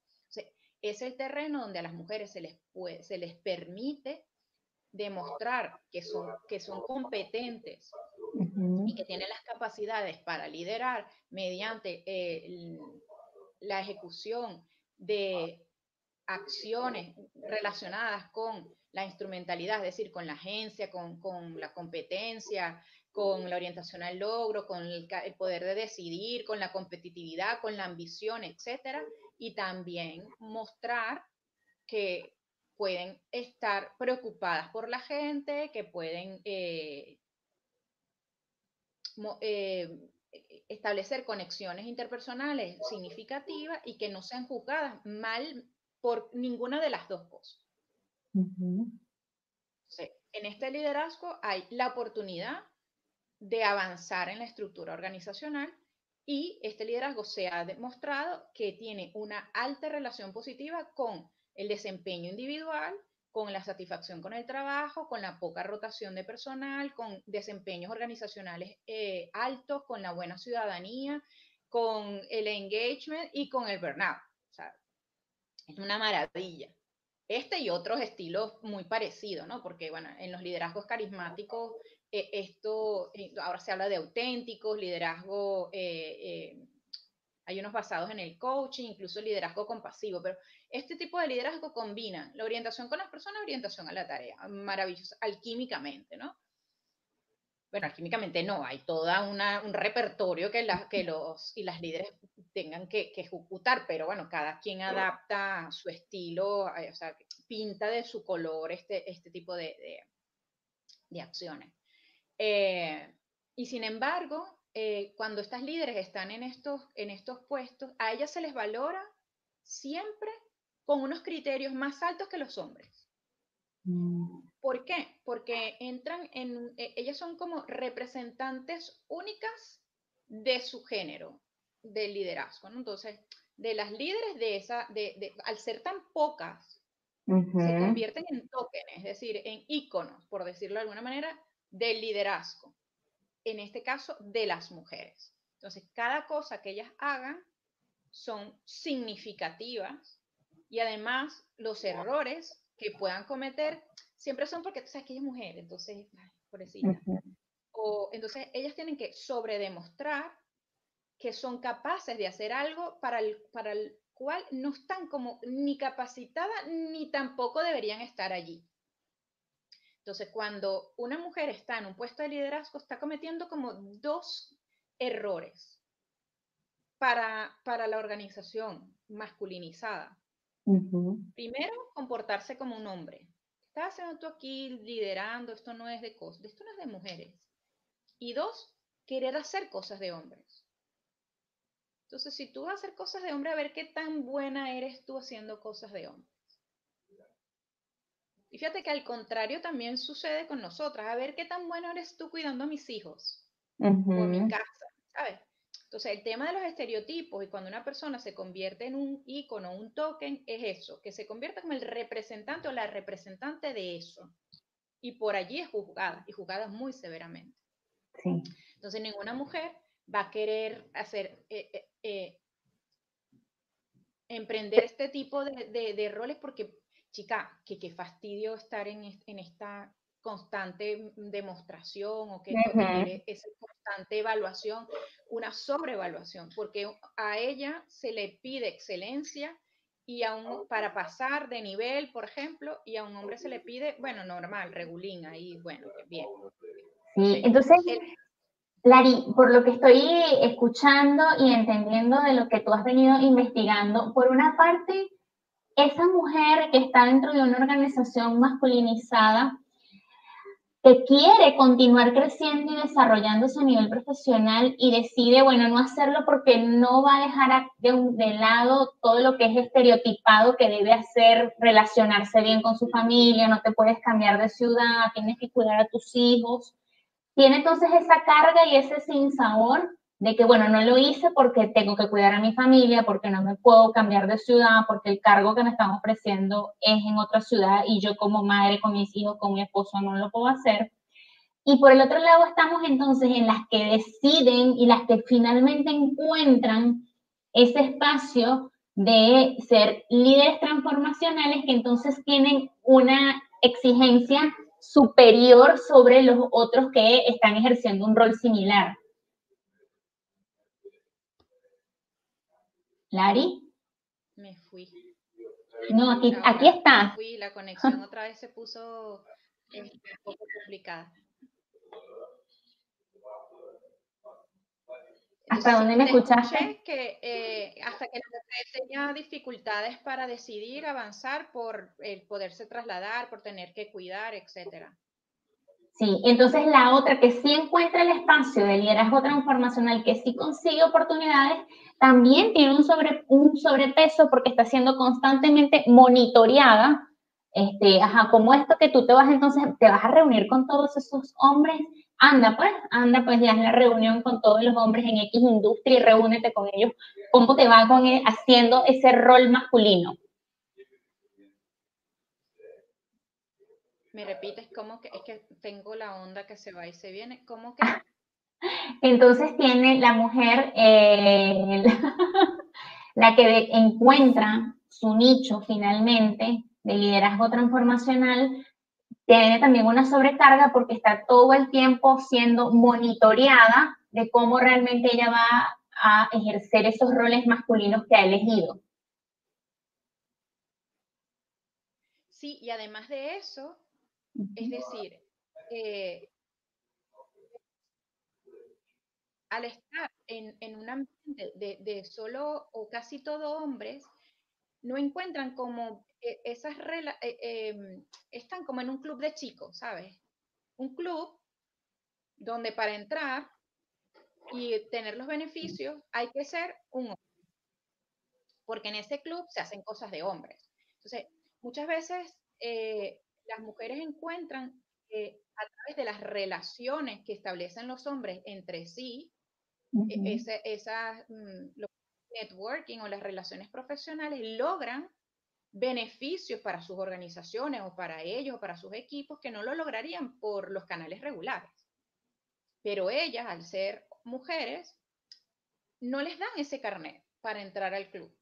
es el terreno donde a las mujeres se les, se les permite demostrar que son, que son competentes y que tienen las capacidades para liderar mediante eh, la ejecución de acciones relacionadas con la instrumentalidad, es decir, con la agencia, con, con la competencia, con la orientación al logro, con el, poder de decidir, con la competitividad, con la ambición, etcétera, y también mostrar que pueden estar preocupadas por la gente, que pueden eh, eh, establecer conexiones interpersonales significativas y que no sean juzgadas mal por ninguna de las dos cosas. en este liderazgo hay la oportunidad de avanzar en la estructura organizacional y este liderazgo se ha demostrado que tiene una alta relación positiva con el desempeño individual, con la satisfacción con el trabajo, con la poca rotación de personal, con desempeños organizacionales eh, altos, con la buena ciudadanía, con el engagement y con el burnout. O sea, es una maravilla. Este y otros estilos muy parecidos, ¿no? Porque, bueno, en los liderazgos carismáticos eh, esto, eh, ahora se habla de auténticos, liderazgo, hay unos basados en el coaching, incluso liderazgo compasivo, pero este tipo de liderazgo combina la orientación con las personas, orientación a la tarea, maravilloso, alquímicamente, ¿no? Bueno, alquímicamente no, hay toda un repertorio que, que los y las líderes tengan que, ejecutar, pero bueno, cada quien adapta su estilo, o sea, pinta de su color este, este tipo de, de acciones. Eh, y sin embargo, eh, cuando estas líderes están en estos, en estos puestos, a ellas se les valora siempre con unos criterios más altos que los hombres. Mm. ¿Por qué? Porque entran en, e, ellas son como representantes únicas de su género, del liderazgo, Entonces, de las líderes de esa, de, al ser tan pocas, se convierten en tokens, es decir, en íconos, por decirlo de alguna manera, del liderazgo, en este caso de las mujeres. Entonces, cada cosa que ellas hagan son significativas y además los errores que puedan cometer siempre son porque tú sabes que ella es mujer, entonces, ay, O entonces ellas tienen que sobredemostrar que son capaces de hacer algo para el, para el cual no están como ni capacitadas ni tampoco deberían estar allí. Entonces, cuando una mujer está en un puesto de liderazgo, está cometiendo como dos errores para, para la organización masculinizada. Primero, comportarse como un hombre. Estás haciendo tú aquí liderando, esto no es de cosas, esto no es de mujeres. Y dos, querer hacer cosas de hombres. Entonces, si tú vas a hacer cosas de hombre, a ver qué tan buena eres tú haciendo cosas de hombre. Y fíjate que al contrario también sucede con nosotras. A ver qué tan bueno eres tú cuidando a mis hijos o mi casa, ¿sabes? Entonces, el tema de los estereotipos y cuando una persona se convierte en un icono, un token, es eso, que se convierta como el representante o la representante de eso. Y por allí es juzgada, y juzgada muy severamente. Sí. Entonces, ninguna mujer va a querer hacer, eh, eh, eh, emprender este tipo de roles porque chica, que qué fastidio estar en, esta constante demostración o que esa constante evaluación, una sobreevaluación, porque a ella se le pide excelencia y a un, para pasar de nivel, por ejemplo, y a un hombre se le pide, bueno, normal, regulín, ahí, bueno, bien. Sí, entonces, Lari, por lo que estoy escuchando y entendiendo de lo que tú has venido investigando, por una parte, esa mujer que está dentro de una organización masculinizada, que quiere continuar creciendo y desarrollándose a nivel profesional y decide, bueno, no hacerlo porque no va a dejar de, de lado todo lo que es estereotipado que debe hacer, relacionarse bien con su familia, no te puedes cambiar de ciudad, tienes que cuidar a tus hijos. Tiene entonces esa carga y ese sinsabor de que, bueno, no lo hice porque tengo que cuidar a mi familia, porque no me puedo cambiar de ciudad, porque el cargo que me están ofreciendo es en otra ciudad y yo como madre con mis hijos, con mi esposo no lo puedo hacer. Y por el otro lado estamos entonces en las que deciden y las que finalmente encuentran ese espacio de ser líderes transformacionales que entonces tienen una exigencia superior sobre los otros que están ejerciendo un rol similar. Lari. Me fui. No, aquí, aquí está. Me fui, la conexión otra vez se puso este, un poco complicada. ¿Hasta dónde me escuchaste? Que eh, hasta que la mujer tenía dificultades para decidir avanzar por el poderse trasladar, por tener que cuidar, etcétera. Sí, entonces la otra que sí encuentra el espacio de liderazgo transformacional, que sí consigue oportunidades, también tiene un, sobre, un sobrepeso porque está siendo constantemente monitoreada. Este, ajá, como esto que tú te vas entonces, te vas a reunir con todos esos hombres anda pues, anda pues, ya es la reunión con todos los hombres en X industria y reúnete con ellos. ¿Cómo te va con él haciendo ese rol masculino? ¿Me repites cómo que es que tengo la onda que se va y se viene? ¿Cómo que? Entonces tiene la mujer, eh, la que encuentra su nicho finalmente de liderazgo transformacional, tiene también una sobrecarga porque está todo el tiempo siendo monitoreada de cómo realmente ella va a ejercer esos roles masculinos que ha elegido. Sí, y además de eso, es decir, eh, al estar en, en un ambiente de, de, solo o casi todo hombres, no encuentran como e, esas eh, em, están como en un club de chicos, ¿sabes? Un club donde para entrar y tener los beneficios hay que ser un hombre. Porque en ese club se hacen cosas de hombres. Entonces, muchas veces eh, las mujeres encuentran que a través de las relaciones que establecen los hombres entre sí, e, ese, mm, networking o las relaciones profesionales logran beneficios para sus organizaciones o para ellos o para sus equipos que no lo lograrían por los canales regulares. Pero ellas, al ser mujeres, no les dan ese carnet para entrar al club.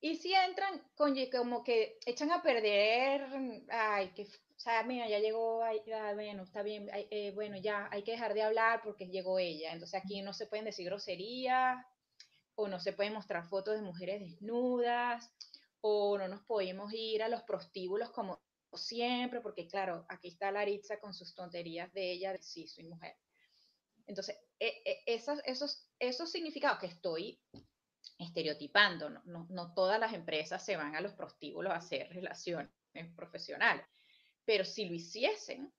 Y si entran, con, como que echan a perder, ay, que, o sea, mira, ya llegó, bueno, está bien, eh, bueno, ya hay que dejar de hablar porque llegó ella. Entonces aquí no se pueden decir groserías o no se pueden mostrar fotos de mujeres desnudas o no nos podemos ir a los prostíbulos como siempre, porque claro, aquí está Laritza con sus tonterías de ella, de sí, soy mujer. Entonces, e, e, esos, esos, esos significados que estoy estereotipando, no, no, no, todas las empresas se van a los prostíbulos a hacer relaciones profesionales, pero si lo hiciesen,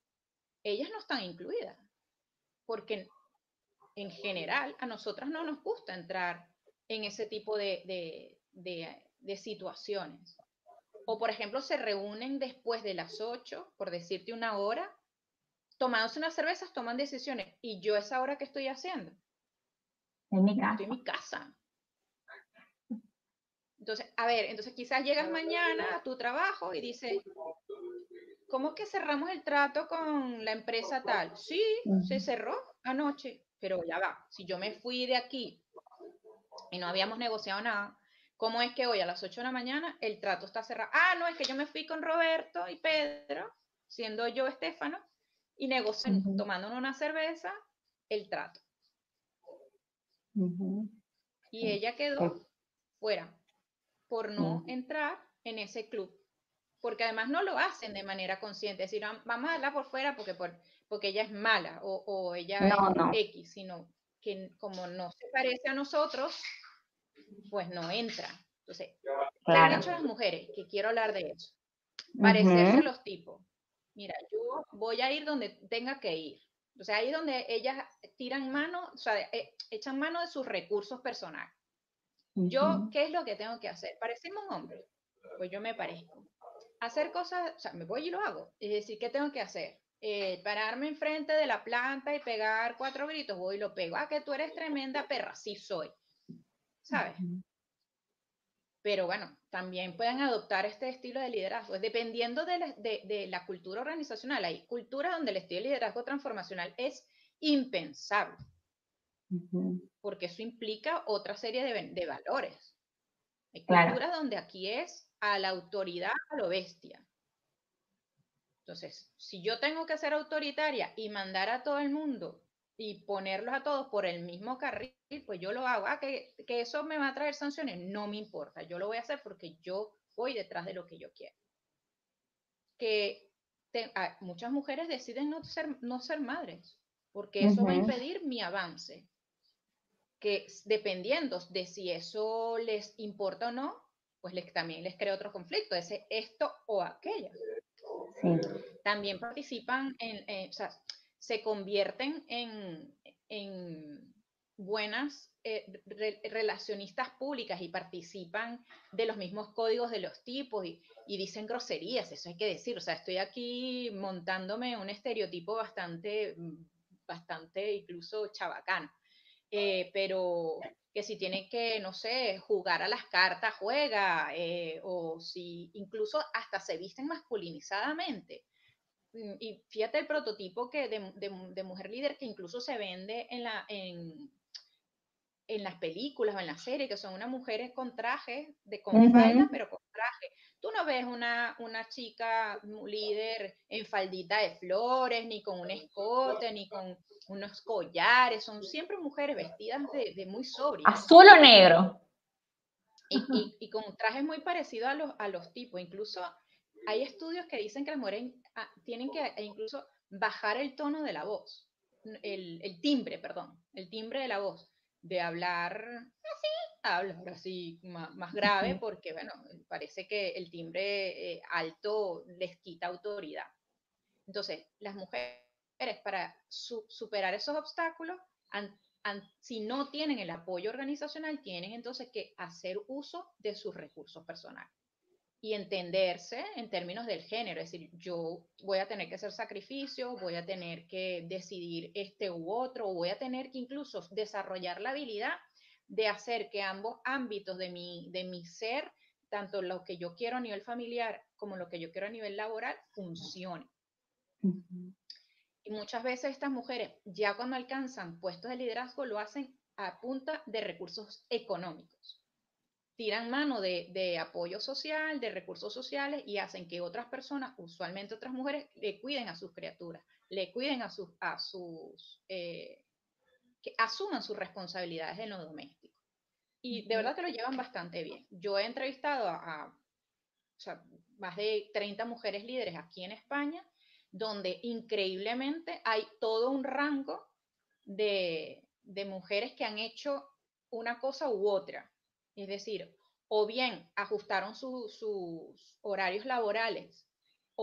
ellas no están incluidas, porque en general a nosotras no nos gusta entrar en ese tipo de, de, de de situaciones. O, por ejemplo, se reúnen después de las 8, por decirte una hora, tomándose unas cervezas, toman decisiones. ¿Y yo esa hora que estoy haciendo? En mi casa. Estoy en mi casa. Entonces, a ver, entonces quizás llegas mañana a tu trabajo y dices, ¿cómo que cerramos el trato con la empresa tal? Sí, se cerró anoche, pero ya va, si yo me fui de aquí y no habíamos negociado nada, ¿Cómo es que hoy a las 8 de la mañana el trato está cerrado? Ah, no, es que yo me fui con Roberto y Pedro, siendo yo Estefano, y negocio, tomándonos una cerveza, el trato. Y ella quedó fuera por no entrar en ese club. Porque además no lo hacen de manera consciente, es decir, vamos a hablar por fuera porque, por, porque ella es mala o, ella es X, sino que como no se parece a nosotros, pues no entra. Entonces, ¿qué han hecho las mujeres? Que quiero hablar de eso. Parecerse los tipos. Mira, yo voy a ir donde tenga que ir. O sea, ahí es donde ellas tiran mano, o sea, eh, echan mano de sus recursos personales. Yo, ¿qué es lo que tengo que hacer? Parecerme un hombre. Pues yo me parezco. Hacer cosas, o sea, me voy y lo hago. Es decir, ¿qué tengo que hacer? Eh, pararme enfrente de la planta y pegar cuatro gritos, voy y lo pego. Ah, que tú eres tremenda perra. Sí soy. ¿sabes? Pero bueno, también pueden adoptar este estilo de liderazgo, dependiendo de la, de, la cultura organizacional. Hay culturas donde el estilo de liderazgo transformacional es impensable, porque eso implica otra serie de, de valores. Hay culturas donde aquí es a la autoridad, a lo bestia. Entonces, si yo tengo que ser autoritaria y mandar a todo el mundo y ponerlos a todos por el mismo carril, pues yo lo hago. Ah, que, que eso me va a traer sanciones, no me importa. Yo lo voy a hacer porque yo voy detrás de lo que yo quiero. Que ah, muchas mujeres deciden no ser, no ser madres, porque eso va a impedir mi avance. Que dependiendo de si eso les importa o no, pues les, también les crea otro conflicto, ese esto o aquello. También participan en, o sea, se convierten en, en buenas eh, relacionistas públicas y participan de los mismos códigos de los tipos y, y, dicen groserías, eso hay que decir. O sea, estoy aquí montándome un estereotipo bastante, bastante incluso chabacano. Eh, pero que si tiene que, no sé, jugar a las cartas, juega, eh, o si incluso hasta se visten masculinizadamente. Mm, y fíjate el prototipo que de, de, mujer líder que incluso se vende en, la, en, en las películas o en las series, que son unas mujeres con traje, de, con falda, pero con traje. Tú no ves una, una chica líder en faldita de flores, ni con un escote, ni con unos collares, son siempre mujeres vestidas de, de muy sobrio. Azul o negro. Y, y, con trajes muy parecidos a los, a los tipos. Incluso hay estudios que dicen que las mujeres ah, tienen que incluso bajar el tono de la voz, el, el timbre, perdón, el timbre de la voz de hablar así, hablar así más, grave, porque, bueno, parece que el timbre eh, alto les quita autoridad. Entonces, las mujeres, para superar esos obstáculos, si no tienen el apoyo organizacional, tienen entonces que hacer uso de sus recursos personales y entenderse en términos del género, es decir, yo voy a tener que hacer sacrificio, voy a tener que decidir este u otro, voy a tener que incluso desarrollar la habilidad de hacer que ambos ámbitos de mi, de mi ser, tanto lo que yo quiero a nivel familiar como lo que yo quiero a nivel laboral, funcionen. Y muchas veces estas mujeres, ya cuando alcanzan puestos de liderazgo, lo hacen a punta de recursos económicos tiran mano de, apoyo social, de recursos sociales y hacen que otras personas, usualmente otras mujeres, le cuiden a sus criaturas, le cuiden a sus, a sus eh, que asuman sus responsabilidades en lo doméstico. Y de verdad que lo llevan bastante bien. Yo he entrevistado a, más de 30 mujeres líderes aquí en España, donde increíblemente hay todo un rango de, de mujeres que han hecho una cosa u otra. Es decir, o bien ajustaron sus horarios laborales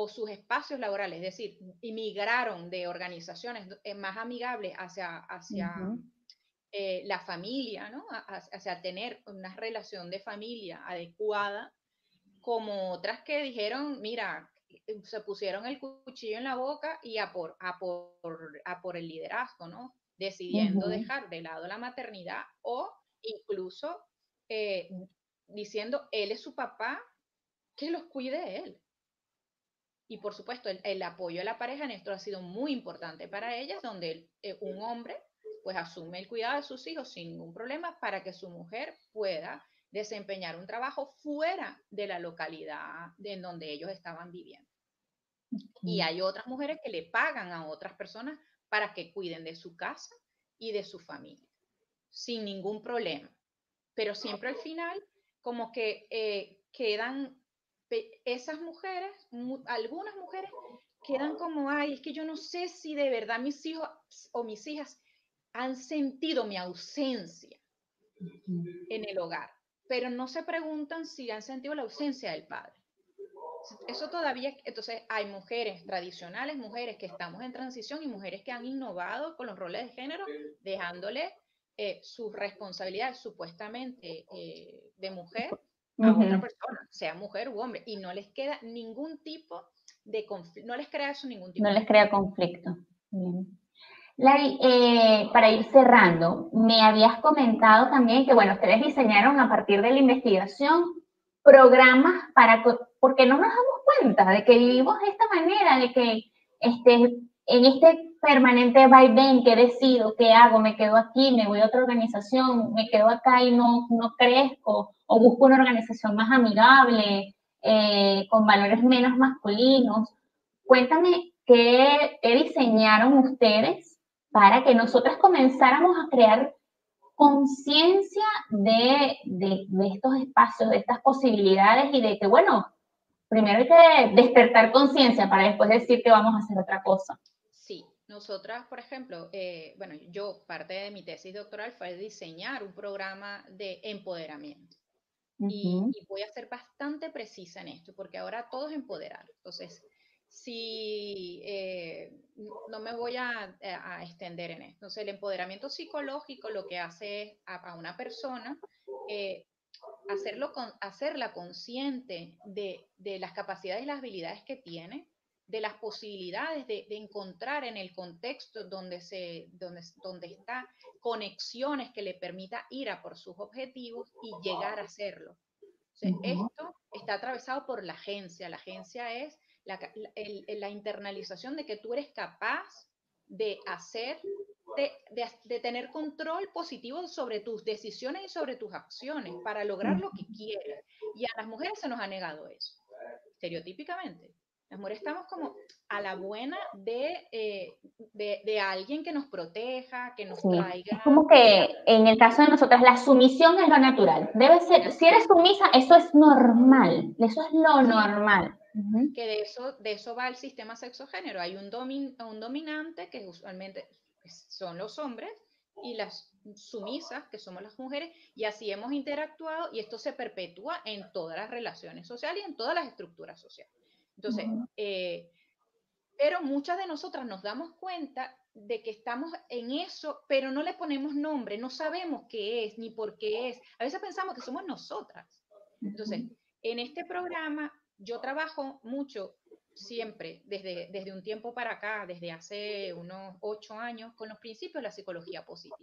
o sus espacios laborales, es decir, emigraron de organizaciones eh, más amigables hacia, hacia eh, la familia, ¿no? hacia tener una relación de familia adecuada, como otras que dijeron, mira, se pusieron el cuchillo en la boca y a por, a por, a por el liderazgo, ¿no? Decidiendo dejar de lado la maternidad o incluso eh, diciendo, él es su papá, que los cuide él. Y por supuesto, el, apoyo a la pareja en esto ha sido muy importante para ellas, donde eh, un hombre pues asume el cuidado de sus hijos sin ningún problema para que su mujer pueda desempeñar un trabajo fuera de la localidad en donde ellos estaban viviendo. Y hay otras mujeres que le pagan a otras personas para que cuiden de su casa y de su familia, sin ningún problema. Pero siempre al final como que eh, quedan esas mujeres, algunas mujeres quedan como, ay, es que yo no sé si de verdad mis hijos o mis hijas han sentido mi ausencia en el hogar, pero no se preguntan si han sentido la ausencia del padre. Eso todavía, entonces hay mujeres tradicionales, mujeres que estamos en transición y mujeres que han innovado con los roles de género, dejándole eh, su responsabilidad supuestamente eh, de mujer a otra persona, sea mujer u hombre, y no les queda ningún tipo de conflicto, no les crea eso ningún tipo. No les crea conflicto. Larry, eh, para ir cerrando, me habías comentado también que, bueno, ustedes diseñaron a partir de la investigación programas para, porque no nos damos cuenta de que vivimos de esta manera, de que este, en este permanente vaivén que decido, qué hago, me quedo aquí, me voy a otra organización, me quedo acá y no, no crezco, o busco una organización más amigable, eh, con valores menos masculinos. cuéntame qué, diseñaron ustedes para que nosotras comenzáramos a crear conciencia de, de, estos espacios, de estas posibilidades y de que, bueno, primero hay que despertar conciencia para después decir que vamos a hacer otra cosa. Nosotras, por ejemplo, eh, bueno, yo parte de mi tesis doctoral fue diseñar un programa de empoderamiento. y, voy a ser bastante precisa en esto, porque ahora todo es empoderar. Entonces, si eh, no me voy a, extender en esto. Entonces, el empoderamiento psicológico lo que hace es a, una persona eh, hacerlo con, hacerla consciente de, de, las capacidades y las habilidades que tiene, de las posibilidades de, de encontrar en el contexto donde, se, donde, donde está conexiones que le permita ir a por sus objetivos y llegar a hacerlo. Esto está atravesado por la agencia. La agencia es la, la, internalización de que tú eres capaz de hacer, de, de, tener control positivo sobre tus decisiones y sobre tus acciones para lograr lo que quieres. Y a las mujeres se nos ha negado eso, estereotípicamente. Las mujeres estamos como a la buena de, eh, de, de, alguien que nos proteja, que nos traiga. Es como que en el caso de nosotras, la sumisión es lo natural. Debe ser, si eres sumisa, eso es normal. Eso es lo normal. Que de eso, de eso va el sistema sexogénero. Hay un, domin, un dominante, que usualmente son los hombres, y las sumisas, que somos las mujeres, y así hemos interactuado, y esto se perpetúa en todas las relaciones sociales y en todas las estructuras sociales. Entonces, eh, pero muchas de nosotras nos damos cuenta de que estamos en eso, pero no le ponemos nombre, no sabemos qué es ni por qué es. A veces pensamos que somos nosotras. Entonces, en este programa yo trabajo mucho siempre, desde, desde un tiempo para acá, desde hace unos ocho años, con los principios de la psicología positiva,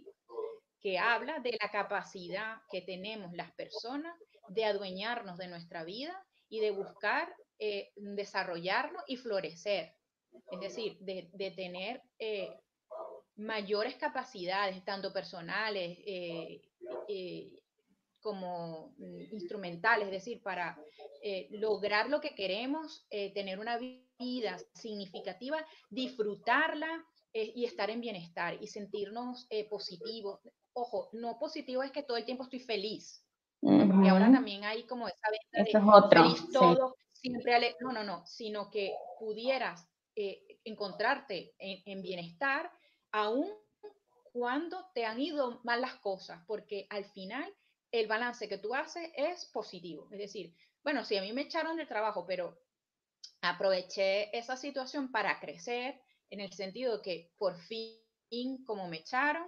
que habla de la capacidad que tenemos las personas de adueñarnos de nuestra vida y de buscar eh, desarrollarnos y florecer. Es decir, de, tener eh, mayores capacidades, tanto personales eh, como mm, instrumentales, es decir, para lograr lo que queremos, tener una vida significativa, disfrutarla y estar en bienestar y sentirnos positivos. Ojo, no positivo es que todo el tiempo estoy feliz, porque ahora también hay como esa venta de otro, feliz todo, no, no, no, sino que pudieras eh, encontrarte en, bienestar aún cuando te han ido mal las cosas, porque al final el balance que tú haces es positivo. Es decir, bueno, si a mí me echaron del trabajo, pero aproveché esa situación para crecer, en el sentido que por fin, como me echaron,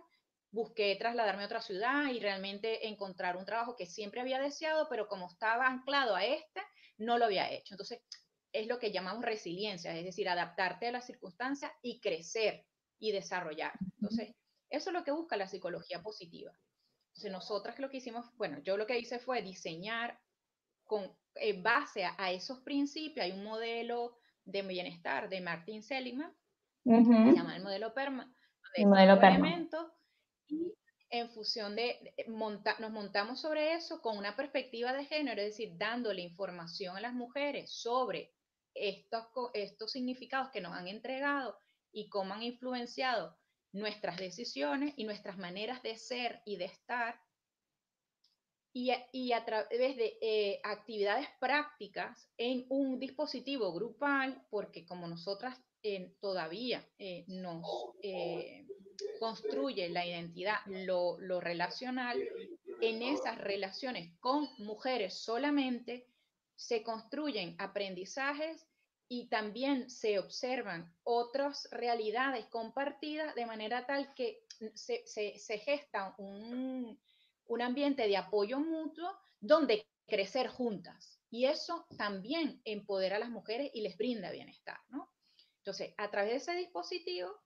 busqué trasladarme a otra ciudad y realmente encontrar un trabajo que siempre había deseado, pero como estaba anclado a este, no lo había hecho. Entonces, es lo que llamamos resiliencia, es decir, adaptarte a las circunstancias y crecer y desarrollar. Entonces, eso es lo que busca la psicología positiva. Entonces, nosotras lo que hicimos, bueno, yo lo que hice fue diseñar con base a, esos principios, hay un modelo de bienestar de Martin Seligman, se llama el modelo PERMA, el modelo PERMA. Y en función de, nos montamos sobre eso con una perspectiva de género, es decir, dándole información a las mujeres sobre estos, estos significados que nos han entregado y cómo han influenciado nuestras decisiones y nuestras maneras de ser y de estar. Y, y a través de eh, actividades prácticas en un dispositivo grupal, porque como nosotras eh, todavía eh, nos construye la identidad, lo, relacional, en esas relaciones con mujeres solamente se construyen aprendizajes y también se observan otras realidades compartidas de manera tal que se, se, gesta un, un, ambiente de apoyo mutuo donde crecer juntas. Y eso también empodera a las mujeres y les brinda bienestar, ¿no? Entonces, a través de ese dispositivo,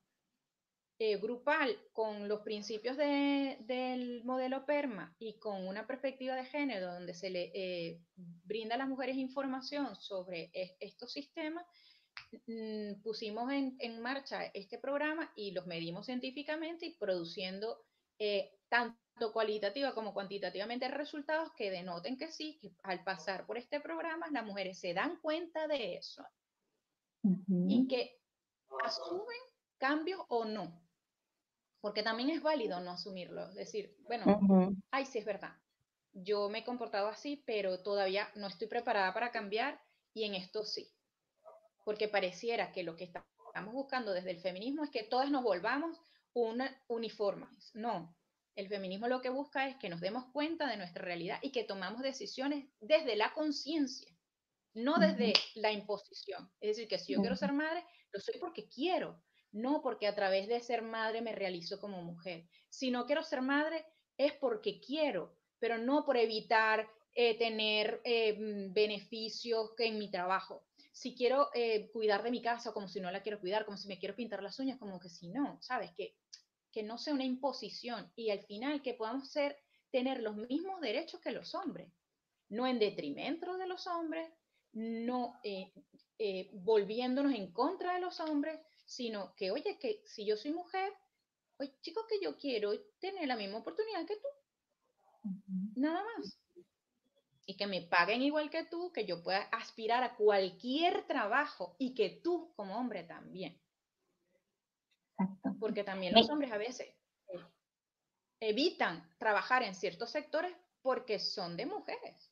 eh, grupal con los principios del modelo PERMA y con una perspectiva de género donde se le eh, brinda a las mujeres información sobre estos sistemas, mm, pusimos en, marcha este programa y los medimos científicamente y produciendo eh, tanto cualitativa como cuantitativamente resultados que denoten que sí, que al pasar por este programa las mujeres se dan cuenta de eso y que asumen cambios o no. Porque también es válido no asumirlo. Es decir, bueno, ay, sí es verdad. Yo me he comportado así, pero todavía no estoy preparada para cambiar y en esto sí. Porque pareciera que lo que estamos buscando desde el feminismo es que todas nos volvamos una uniformes. No, el feminismo lo que busca es que nos demos cuenta de nuestra realidad y que tomamos decisiones desde la conciencia, no desde la imposición. Es decir, que si yo quiero ser madre, lo soy porque quiero, no porque a través de ser madre me realizo como mujer. Si no quiero ser madre, es porque quiero, pero no por evitar eh, tener eh, mm, beneficios en mi trabajo. Si quiero eh, cuidar de mi casa, como si no la quiero cuidar, como si me quiero pintar las uñas, como que si no, ¿sabes? Que que no sea una imposición y al final que podamos ser, tener los mismos derechos que los hombres, no en detrimento de los hombres, no eh, eh, volviéndonos en contra de los hombres, sino que, oye, que si yo soy mujer, oye, chicos, que yo quiero tener la misma oportunidad que tú, nada más. Y que me paguen igual que tú, que yo pueda aspirar a cualquier trabajo y que tú como hombre también. Porque también los hombres a veces evitan trabajar en ciertos sectores porque son de mujeres.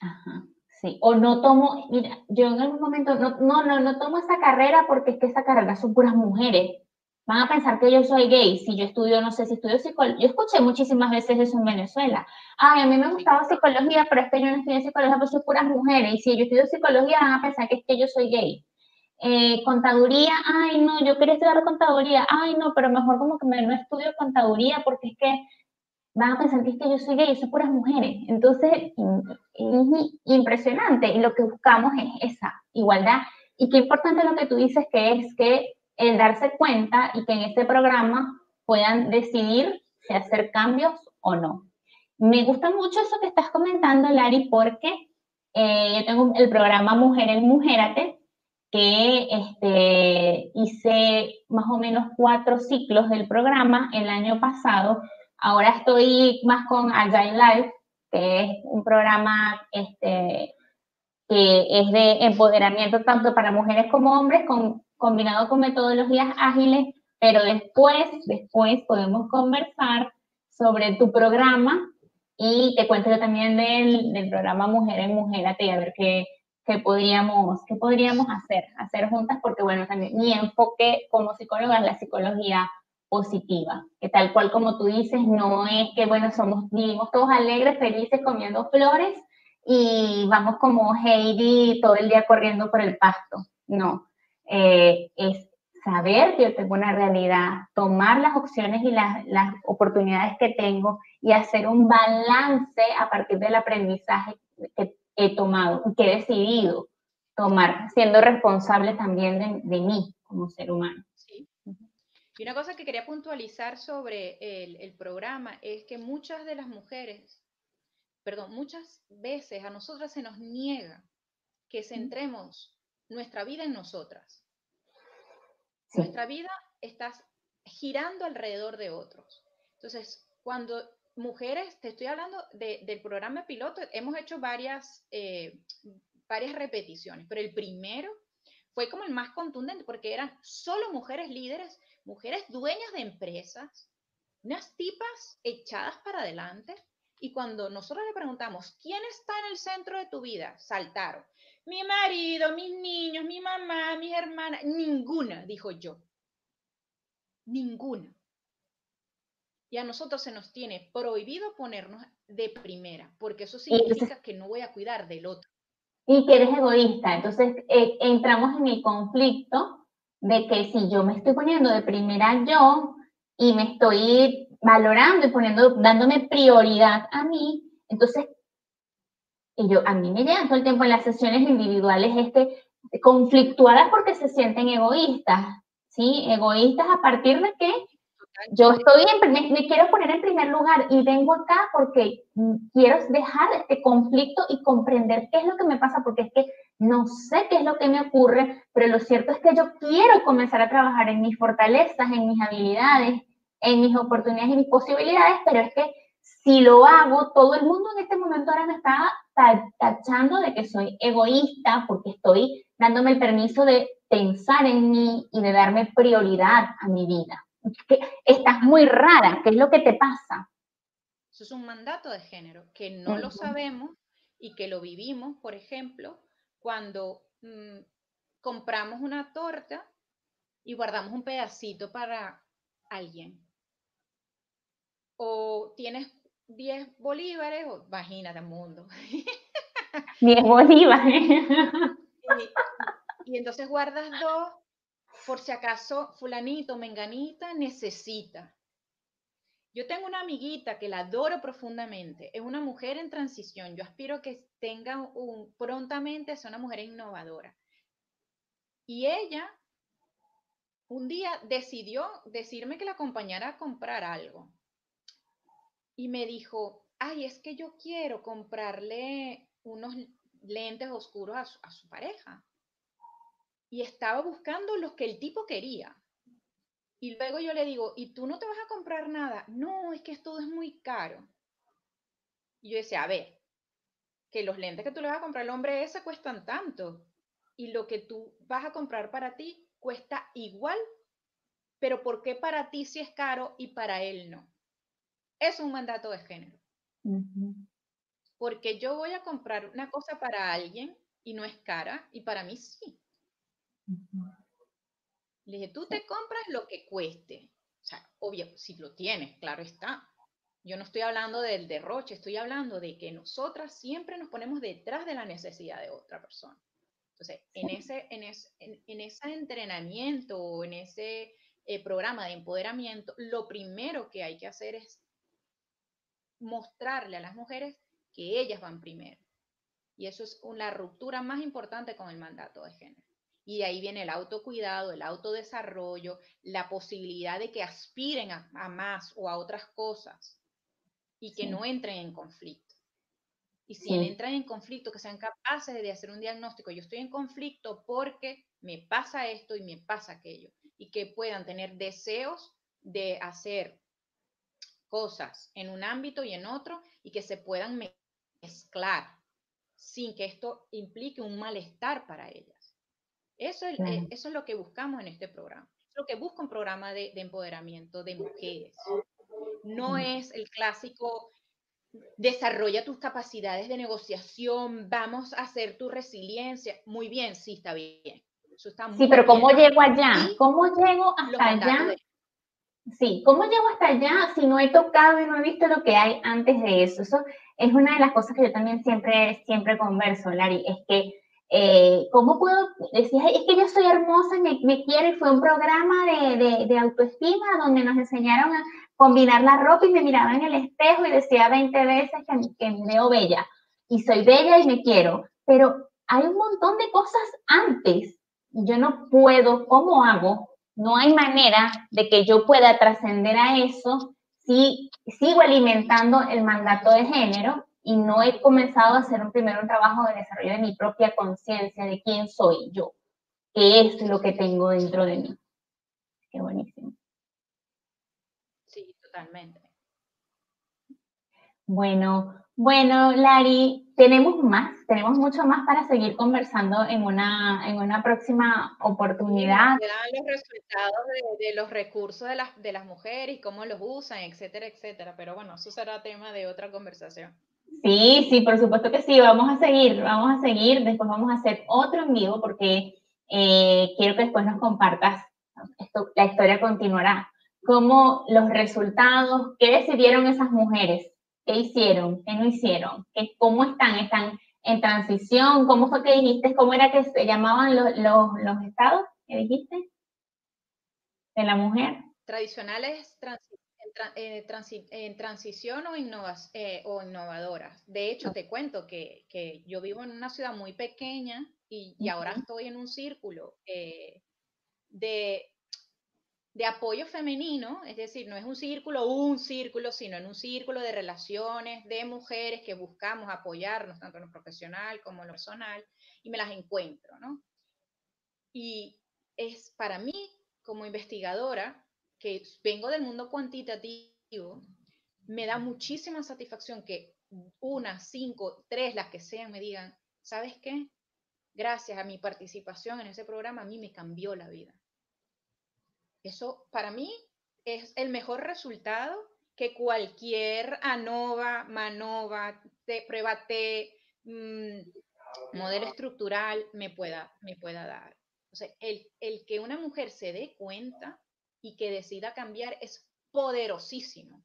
Ajá, sí. O no tomo, mira, yo en algún momento, no, no, no, no tomo esa carrera porque es que esa carrera son puras mujeres. Van a pensar que yo soy gay. Si yo estudio, no sé si estudio psicología. Yo escuché muchísimas veces eso en Venezuela. Ay, a mí me gustaba psicología, pero es que yo no estudié psicología porque soy puras mujeres. Y si yo estudio psicología, van a pensar que es que yo soy gay. Eh, contaduría, ay no, yo quería estudiar contaduría, ay no, pero mejor como que no estudio contaduría porque es que van a pensar que yo soy gay, soy puras mujeres. Entonces, es impresionante y lo que buscamos es esa igualdad. Y qué importante lo que tú dices que es que el darse cuenta y que en este programa puedan decidir si hacer cambios o no. Me gusta mucho eso que estás comentando, Lari, porque eh, yo tengo el programa Mujer en Mujerate, que este, hice más o menos cuatro ciclos del programa el año pasado. Ahora estoy más con Agile Life, que es un programa este, que es de empoderamiento tanto para mujeres como hombres, con, combinado con metodologías ágiles, pero después, después podemos conversar sobre tu programa y te cuento también del, del programa Mujer en Mujer, a ver qué, que podríamos, que podríamos hacer, hacer juntas, porque bueno, también mi enfoque como psicóloga es la psicología positiva, que tal cual como tú dices, no es que bueno, somos, vivimos todos alegres, felices, comiendo flores y vamos como Heidi todo el día corriendo por el pasto, no, eh, es saber que yo tengo una realidad, tomar las opciones y las, las oportunidades que tengo y hacer un balance a partir del aprendizaje que he tomado que he decidido tomar, siendo responsable también de, mí como ser humano. Y una cosa que quería puntualizar sobre el, el programa es que muchas de las mujeres, perdón, muchas veces a nosotras se nos niega que centremos nuestra vida en nosotras. Nuestra vida está girando alrededor de otros. Entonces, cuando mujeres, te estoy hablando del programa piloto, hemos hecho varias, eh, varias repeticiones, pero el primero fue como el más contundente porque eran solo mujeres líderes, mujeres dueñas de empresas, unas tipas echadas para adelante. Y cuando nosotros le preguntamos, ¿quién está en el centro de tu vida? Saltaron. Mi marido, mis niños, mi mamá, mis hermanas, ninguna, dijo yo. Ninguna. Y a nosotros se nos tiene prohibido ponernos de primera, porque eso significa que no voy a cuidar del otro. Y que eres egoísta. Entonces eh, entramos en el conflicto de que si yo me estoy poniendo de primera yo y me estoy valorando y poniendo, dándome prioridad a mí, entonces, y yo, a mí me llegan todo el tiempo en las sesiones individuales este, conflictuadas porque se sienten egoístas, ¿sí? Egoístas a partir de que yo estoy en, me, me, quiero poner en primer lugar y vengo acá porque quiero dejar este conflicto y comprender qué es lo que me pasa, porque es que no sé qué es lo que me ocurre, pero lo cierto es que yo quiero comenzar a trabajar en mis fortalezas, en mis habilidades, en mis oportunidades y mis posibilidades, pero es que si lo hago, todo el mundo en este momento ahora me está tachando de que soy egoísta porque estoy dándome el permiso de pensar en mí y de darme prioridad a mi vida. Estás muy rara, ¿qué es lo que te pasa? Eso es un mandato de género, que no lo sabemos y que lo vivimos, por ejemplo, cuando mm, compramos una torta y guardamos un pedacito para alguien. O tienes 10 bolívares, o imagínate, mundo. 10 bolívares. Y, y, entonces guardas dos por si acaso fulanito, menganita necesita. Yo tengo una amiguita que la adoro profundamente, es una mujer en transición. Yo aspiro que tenga un, prontamente sea una mujer innovadora. Y ella un día decidió decirme que la acompañara a comprar algo. Y me dijo, ay, es que yo quiero comprarle unos lentes oscuros a su, a su pareja. Y estaba buscando los que el tipo quería. Y luego yo le digo, ¿y tú no te vas a comprar nada? No, es que todo es muy caro. Y yo decía, a ver, que los lentes que tú le vas a comprar al hombre ese cuestan tanto. Y lo que tú vas a comprar para ti cuesta igual, pero ¿por qué para ti sí es caro y para él no? Es un mandato de género. Porque yo voy a comprar una cosa para alguien y no es cara y para mí sí. Le dije, tú te compras lo que cueste. O sea, obvio, si lo tienes, claro está. Yo no estoy hablando del derroche, estoy hablando de que nosotras siempre nos ponemos detrás de la necesidad de otra persona. Entonces, en ese, en ese, en, ese entrenamiento o en ese eh, programa de empoderamiento, lo primero que hay que hacer es mostrarle a las mujeres que ellas van primero. Y eso es una ruptura más importante con el mandato de género. Y de ahí viene el autocuidado, el autodesarrollo, la posibilidad de que aspiren a, más o a otras cosas y que no entren en conflicto. Y si entran en conflicto, que sean capaces de hacer un diagnóstico, yo estoy en conflicto porque me pasa esto y me pasa aquello. Y que puedan tener deseos de hacer cosas en un ámbito y en otro y que se puedan mezclar sin que esto implique un malestar para ellas. Eso es, eh, eso es lo que buscamos en este programa. Es lo que busca un programa de, empoderamiento de mujeres. No es el clásico desarrolla tus capacidades de negociación, vamos a hacer tu resiliencia. Muy bien, sí, está bien. sí, pero ¿cómo llego allá? ¿Cómo llego hasta allá? Sí, ¿cómo llego hasta allá si no he tocado y no he visto lo que hay antes de eso? Eso es una de las cosas que yo también siempre, siempre converso, Lari, es que eh, ¿cómo puedo decir, es que yo soy hermosa, me, me quiero? Y fue un programa de, de, autoestima donde nos enseñaron a combinar la ropa y me miraba en el espejo y decía 20 veces que, que me veo bella y soy bella y me quiero. Pero hay un montón de cosas antes y yo no puedo, ¿cómo hago? No hay manera de que yo pueda trascender a eso si sigo alimentando el mandato de género y no he comenzado a hacer un primero un trabajo de desarrollo de mi propia conciencia de quién soy yo, qué es lo que tengo dentro de mí. Qué buenísimo. Sí, totalmente. Bueno, bueno, Lari, tenemos más, tenemos mucho más para seguir conversando en una, en una próxima oportunidad. Los resultados de, de, los recursos de las, de las mujeres cómo los usan, etcétera, etcétera. Pero bueno, eso será tema de otra conversación. Sí, sí, por supuesto que sí. Vamos a seguir, vamos a seguir. Después vamos a hacer otro en vivo porque eh, quiero que después nos compartas. Esto, la historia continuará. Cómo los resultados, qué decidieron esas mujeres, qué hicieron, qué no hicieron, ¿Qué, cómo están, están en transición, cómo fue que dijiste, cómo era que se llamaban los, los, estados que dijiste de la mujer. Tradicionales, transición en, en transición o, innovas, eh, o innovadoras. De hecho, te cuento que, que, yo vivo en una ciudad muy pequeña y, y ahora estoy en un círculo eh, de, de apoyo femenino, es decir, no es un círculo, un círculo, sino en un círculo de relaciones de mujeres que buscamos apoyarnos tanto en lo profesional como en lo personal y me las encuentro, ¿no? Y es para mí, como investigadora, que vengo del mundo cuantitativo, me da muchísima satisfacción que una, cinco, tres, las que sean, me digan, ¿sabes qué? Gracias a mi participación en ese programa, a mí me cambió la vida. Eso para mí es el mejor resultado que cualquier ANOVA, MANOVA, prueba T, mm, modelo estructural me pueda, me pueda dar. O sea, el, el que una mujer se dé cuenta y que decida cambiar es poderosísimo.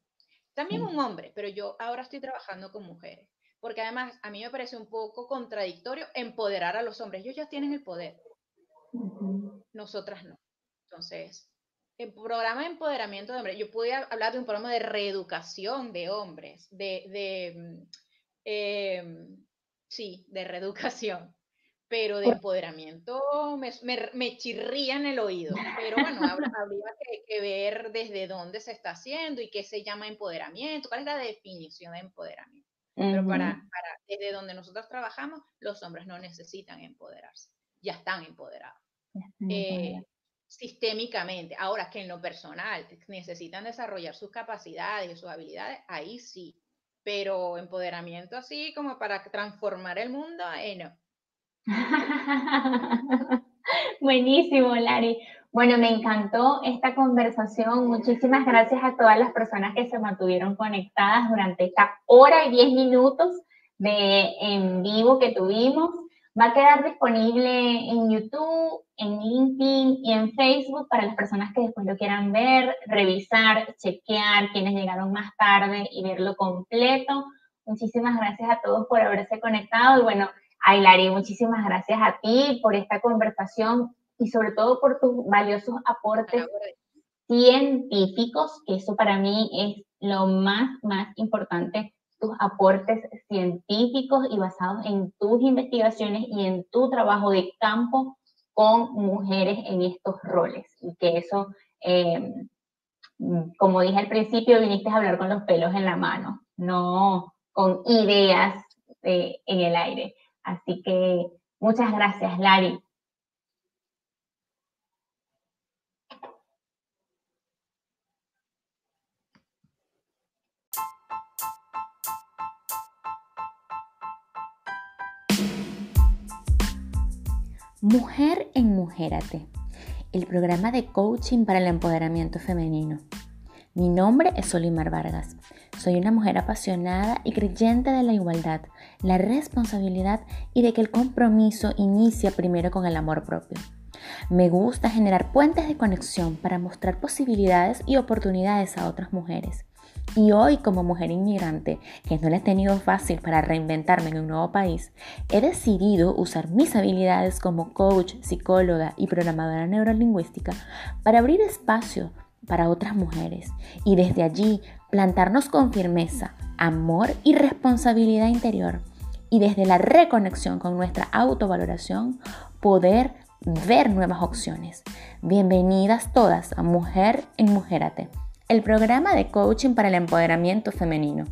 También un hombre, pero yo ahora estoy trabajando con mujeres, porque además a mí me parece un poco contradictorio empoderar a los hombres. Ellos ya tienen el poder, nosotras no. Entonces, el programa de empoderamiento de hombres, yo podía hablar de un programa de reeducación de hombres, de, de mm, em, sí, de reeducación pero de empoderamiento me, me, chirría en el oído. Pero bueno, habría que, ver desde dónde se está haciendo y qué se llama empoderamiento, cuál es la definición de empoderamiento. Pero para, para, desde donde nosotros trabajamos, los hombres no necesitan empoderarse, ya están empoderados. Eh, sistémicamente. Ahora que en lo personal necesitan desarrollar sus capacidades y sus habilidades, ahí sí. Pero empoderamiento así como para transformar el mundo, eh, no. Buenísimo, Lari. Bueno, me encantó esta conversación. Muchísimas gracias a todas las personas que se mantuvieron conectadas durante esta hora y diez minutos de en vivo que tuvimos. Va a quedar disponible en YouTube, en LinkedIn y en Facebook para las personas que después lo quieran ver, revisar, chequear, quienes llegaron más tarde y verlo completo. Muchísimas gracias a todos por haberse conectado y bueno, Ailari, muchísimas gracias a ti por esta conversación y sobre todo por tus valiosos aportes científicos, que eso para mí es lo más, más importante, tus aportes científicos y basados en tus investigaciones y en tu trabajo de campo con mujeres en estos roles. Y que eso, em, como dije al principio, viniste a hablar con los pelos en la mano, no con ideas eh, en el aire. Así que muchas gracias, Lari. Mujer en Mujerate, el programa de coaching para el empoderamiento femenino. Mi nombre es Solimar Vargas. Soy una mujer apasionada y creyente de la igualdad, la responsabilidad y de que el compromiso inicia primero con el amor propio. Me gusta generar puentes de conexión para mostrar posibilidades y oportunidades a otras mujeres. Y hoy como mujer inmigrante, que no le he tenido fácil para reinventarme en un nuevo país, he decidido usar mis habilidades como coach, psicóloga y programadora neurolingüística para abrir espacio para otras mujeres y desde allí plantarnos con firmeza, amor y responsabilidad interior y desde la reconexión con nuestra autovaloración poder ver nuevas opciones. Bienvenidas todas a Mujer en Mujerate, el programa de coaching para el empoderamiento femenino.